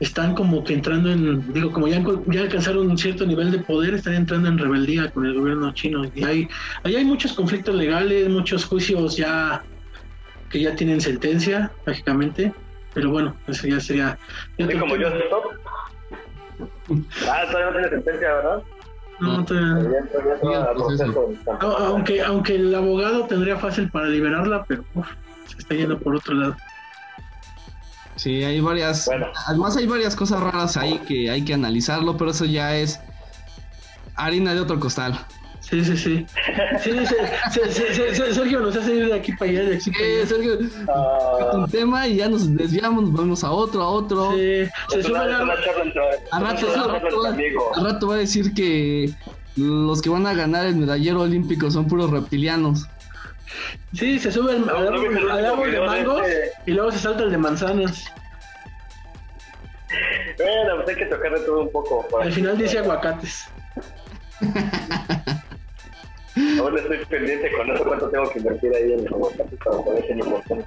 están como que entrando en, digo, como ya, ya alcanzaron un cierto nivel de poder, están entrando en rebeldía con el gobierno chino. Y hay, ahí hay muchos conflictos legales, muchos juicios ya que ya tienen sentencia, lógicamente, pero bueno, eso ya sería... como yo, Ah, todavía no tiene sentencia, ¿verdad? No, aunque, aunque el abogado tendría fácil para liberarla, pero se está yendo por otro lado. Sí, hay varias. Además, hay varias cosas raras ahí que hay que analizarlo, pero eso ya es harina de otro costal. Sí, sí, sí. sí, Sergio nos hace ir de aquí para allá, de aquí para allá. Sergio, uh, un tema y ya nos desviamos, vamos a otro, a otro. Sí, se sube la... A rato, a rato va a decir que los que van a ganar el medallero olímpico son puros reptilianos. Sí, se sube al, árbol, de mangos y luego se salta el de manzanas. Bueno, pues hay que tocar de todo un poco. Al final dice aguacates. Ahora estoy pendiente con eso, cuánto tengo que invertir ahí en el aguacates para poder importante.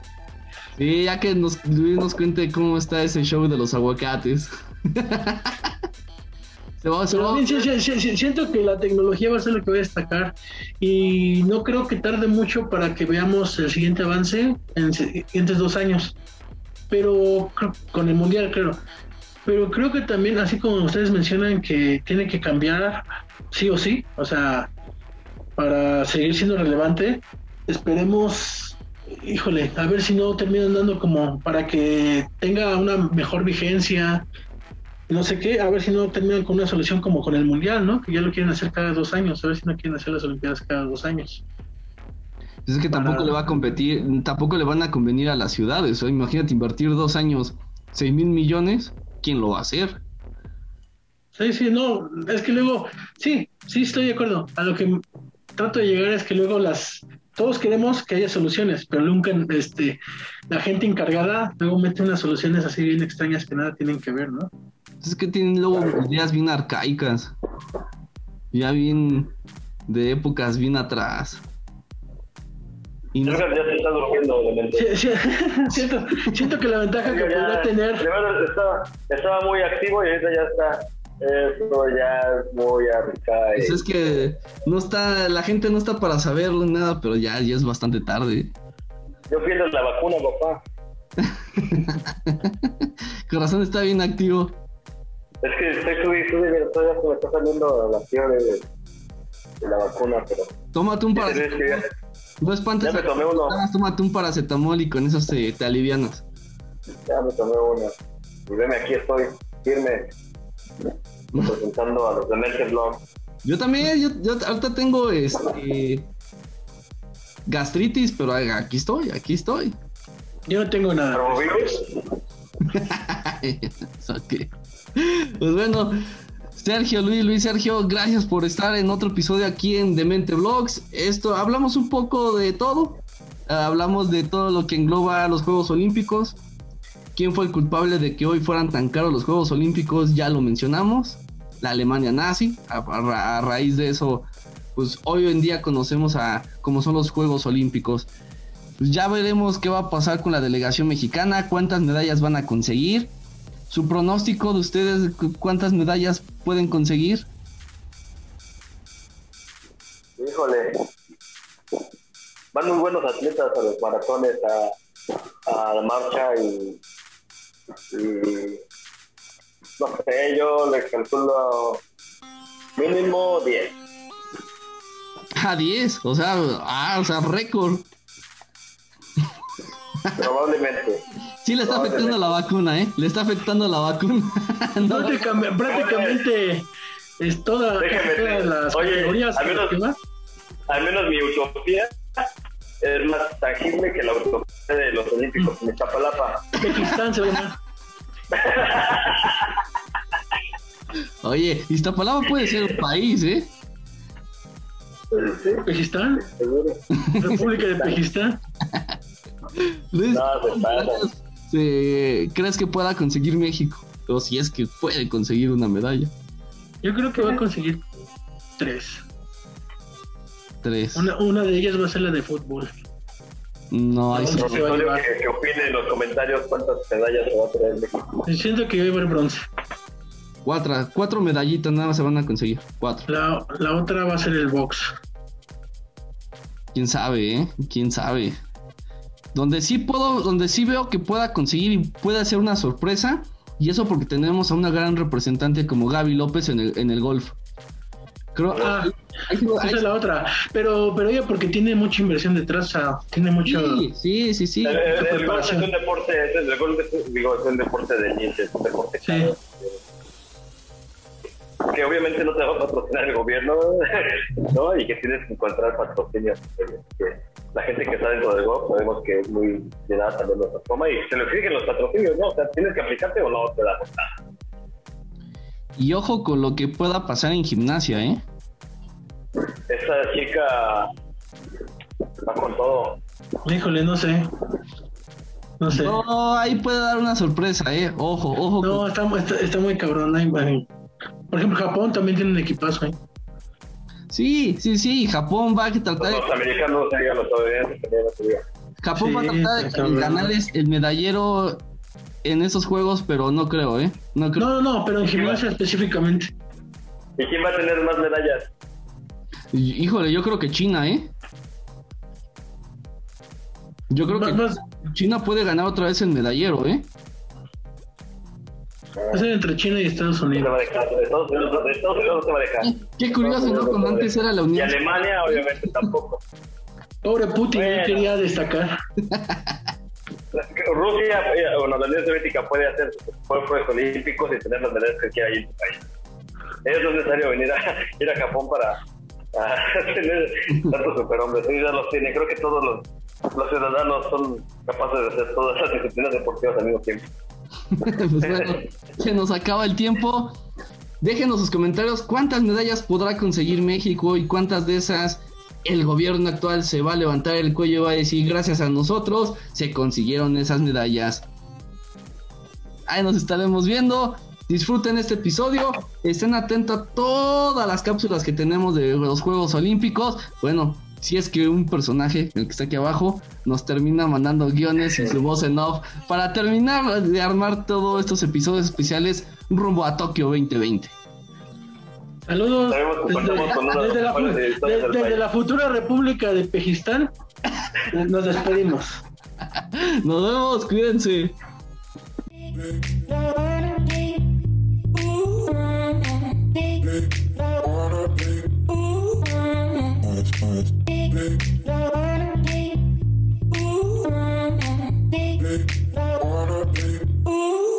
Sí, ya que nos, Luis nos cuente cómo está ese show de los aguacates. Se va, se va. siento que la tecnología va a ser lo que voy a destacar y no creo que tarde mucho para que veamos el siguiente avance en siguientes dos años. Pero con el mundial, creo. Pero creo que también, así como ustedes mencionan que tiene que cambiar sí o sí, o sea, para seguir siendo relevante. Esperemos, híjole, a ver si no terminan dando como para que tenga una mejor vigencia, no sé qué, a ver si no terminan con una solución como con el Mundial, ¿no? Que ya lo quieren hacer cada dos años, a ver si no quieren hacer las Olimpiadas cada dos años. Es que tampoco le va a competir, tampoco le van a convenir a las ciudades. O imagínate invertir dos años, seis mil millones, ¿quién lo va a hacer? Sí, sí, no, es que luego, sí, sí estoy de acuerdo. A lo que trato de llegar es que luego las todos queremos que haya soluciones, pero nunca este la gente encargada luego mete unas soluciones así bien extrañas que nada tienen que ver, ¿no? Es que tienen luego ideas bien arcaicas, ya bien de épocas bien atrás. Y no... ya se está durmiendo sí, siento, siento que la ventaja que podría tener. Primero estaba, estaba muy activo y ahorita ya está eso ya es muy arcaico. Pues es que no está, la gente no está para saberlo nada, pero ya, ya es bastante tarde. Yo pierdo la vacuna, papá. Corazón está bien activo. Es que estoy subiendo, todavía se me está saliendo la fiebre de, la vacuna, pero. Tómate un paracetamol. No espantes. Ya me tomé uno. Tómate un paracetamol y con eso te, te alivianas. Ya me tomé uno. Y veme, aquí estoy, firme, representando a los de. Yo también, yo, yo ahorita tengo este gastritis, pero aquí estoy, aquí estoy. Yo no tengo nada. okay. Pues bueno, Sergio, Luis, Luis, Sergio, gracias por estar en otro episodio aquí en Demente Vlogs. Esto, hablamos un poco de todo. hablamos de todo lo que engloba los Juegos Olímpicos. ¿Quién fue el culpable de que hoy fueran tan caros los Juegos Olímpicos? Ya lo mencionamos. La Alemania nazi. A, raíz de eso, pues hoy en día conocemos a cómo son los Juegos Olímpicos. Pues ya veremos qué va a pasar con la delegación mexicana, cuántas medallas van a conseguir su pronóstico de ustedes, ¿cuántas medallas pueden conseguir? Híjole, van muy buenos atletas a los maratones, a, la marcha y, no sé, yo les calculo mínimo 10. A 10, o sea, ah, o sea, récord. Probablemente. Sí, le está afectando la vacuna, ¿eh? Le está afectando la vacuna. prácticamente, es toda, todas las Oye, categorías. Al menos, al menos mi utopía es más tangible que la utopía de los Olímpicos en Chapalapa. Pakistán se Oye, Iztapalapa puede ser un país, ¿eh? ¿Sí? ¿Pejistán? República de Pejistán. Luis, crees que pueda conseguir México? O si es que puede conseguir una medalla. Yo creo que va a conseguir tres. Tres. Una, de ellas va a ser la de fútbol. No, hay que, que opine en los comentarios cuántas medallas se va a traer México. Siento que va a haber bronce. Cuatro, cuatro medallitas nada más se van a conseguir. Cuatro. La, la otra va a ser el box. Quién sabe, ¿eh? Quién sabe. Donde sí puedo, donde sí veo que pueda conseguir y pueda ser una sorpresa. Y eso porque tenemos a una gran representante como Gaby López en el, en el golf. Creo, ah, esa es la otra. Pero, pero ella porque tiene mucha inversión detrás, o sea, tiene mucho. Sí, sí, sí. El, golf es un deporte, el golf es, digo, es un deporte de niños, es un deporte sí que obviamente no te va a patrocinar el gobierno, ¿no? Y que tienes que encontrar patrocinios. la gente que está dentro del golf sabemos que es muy llenada también nuestra forma y se lo exigen los patrocinios, ¿no? O sea, tienes que aplicarte o no te da Y ojo con lo que pueda pasar en gimnasia, ¿eh? Esa chica va con todo. Híjole, no sé. No sé. No, ahí puede dar una sorpresa, ¿eh? Ojo, ojo. No, está, está, muy cabrón. Ahí, por ejemplo, Japón también tiene un equipazo, ¿eh? Sí, sí, sí, Japón va a tratar Los americanos, los estadounidenses Japón va a tratar de ganar el medallero en esos juegos, pero no creo, ¿eh? No, creo. no, no, pero en gimnasia específicamente. ¿Y quién va a tener más medallas? Híjole, yo creo que China, ¿eh? Yo creo que China puede ganar otra vez el medallero, ¿eh? Es entre China y Estados Unidos. Estados Unidos, Estados Unidos no se va a dejar. Qué curioso, ¿no? Cuando antes era la Unión. Y Alemania, obviamente, tampoco. Pobre Putin, bueno. quería destacar. Rusia, bueno, la Unión Soviética puede hacer Juegos Olímpicos y tener las medallas que quiera ahí en su país. Es necesario venir a, ir a Japón para a tener tantos superhombres. Ellos ya los tienen. Creo que todos los, los ciudadanos son capaces de hacer todas las disciplinas deportivas al mismo tiempo. pues bueno, se nos acaba el tiempo. Déjenos sus comentarios cuántas medallas podrá conseguir México y cuántas de esas el gobierno actual se va a levantar el cuello y va a decir gracias a nosotros se consiguieron esas medallas. Ahí nos estaremos viendo. Disfruten este episodio. Estén atentos a todas las cápsulas que tenemos de los Juegos Olímpicos. Bueno, si es que un personaje, el que está aquí abajo, nos termina mandando guiones y su voz en off para terminar de armar todos estos episodios especiales rumbo a Tokio 2020. Saludos desde, la, desde la futura República de Pejistán. Nos despedimos. Nos vemos, cuídense. Ooh,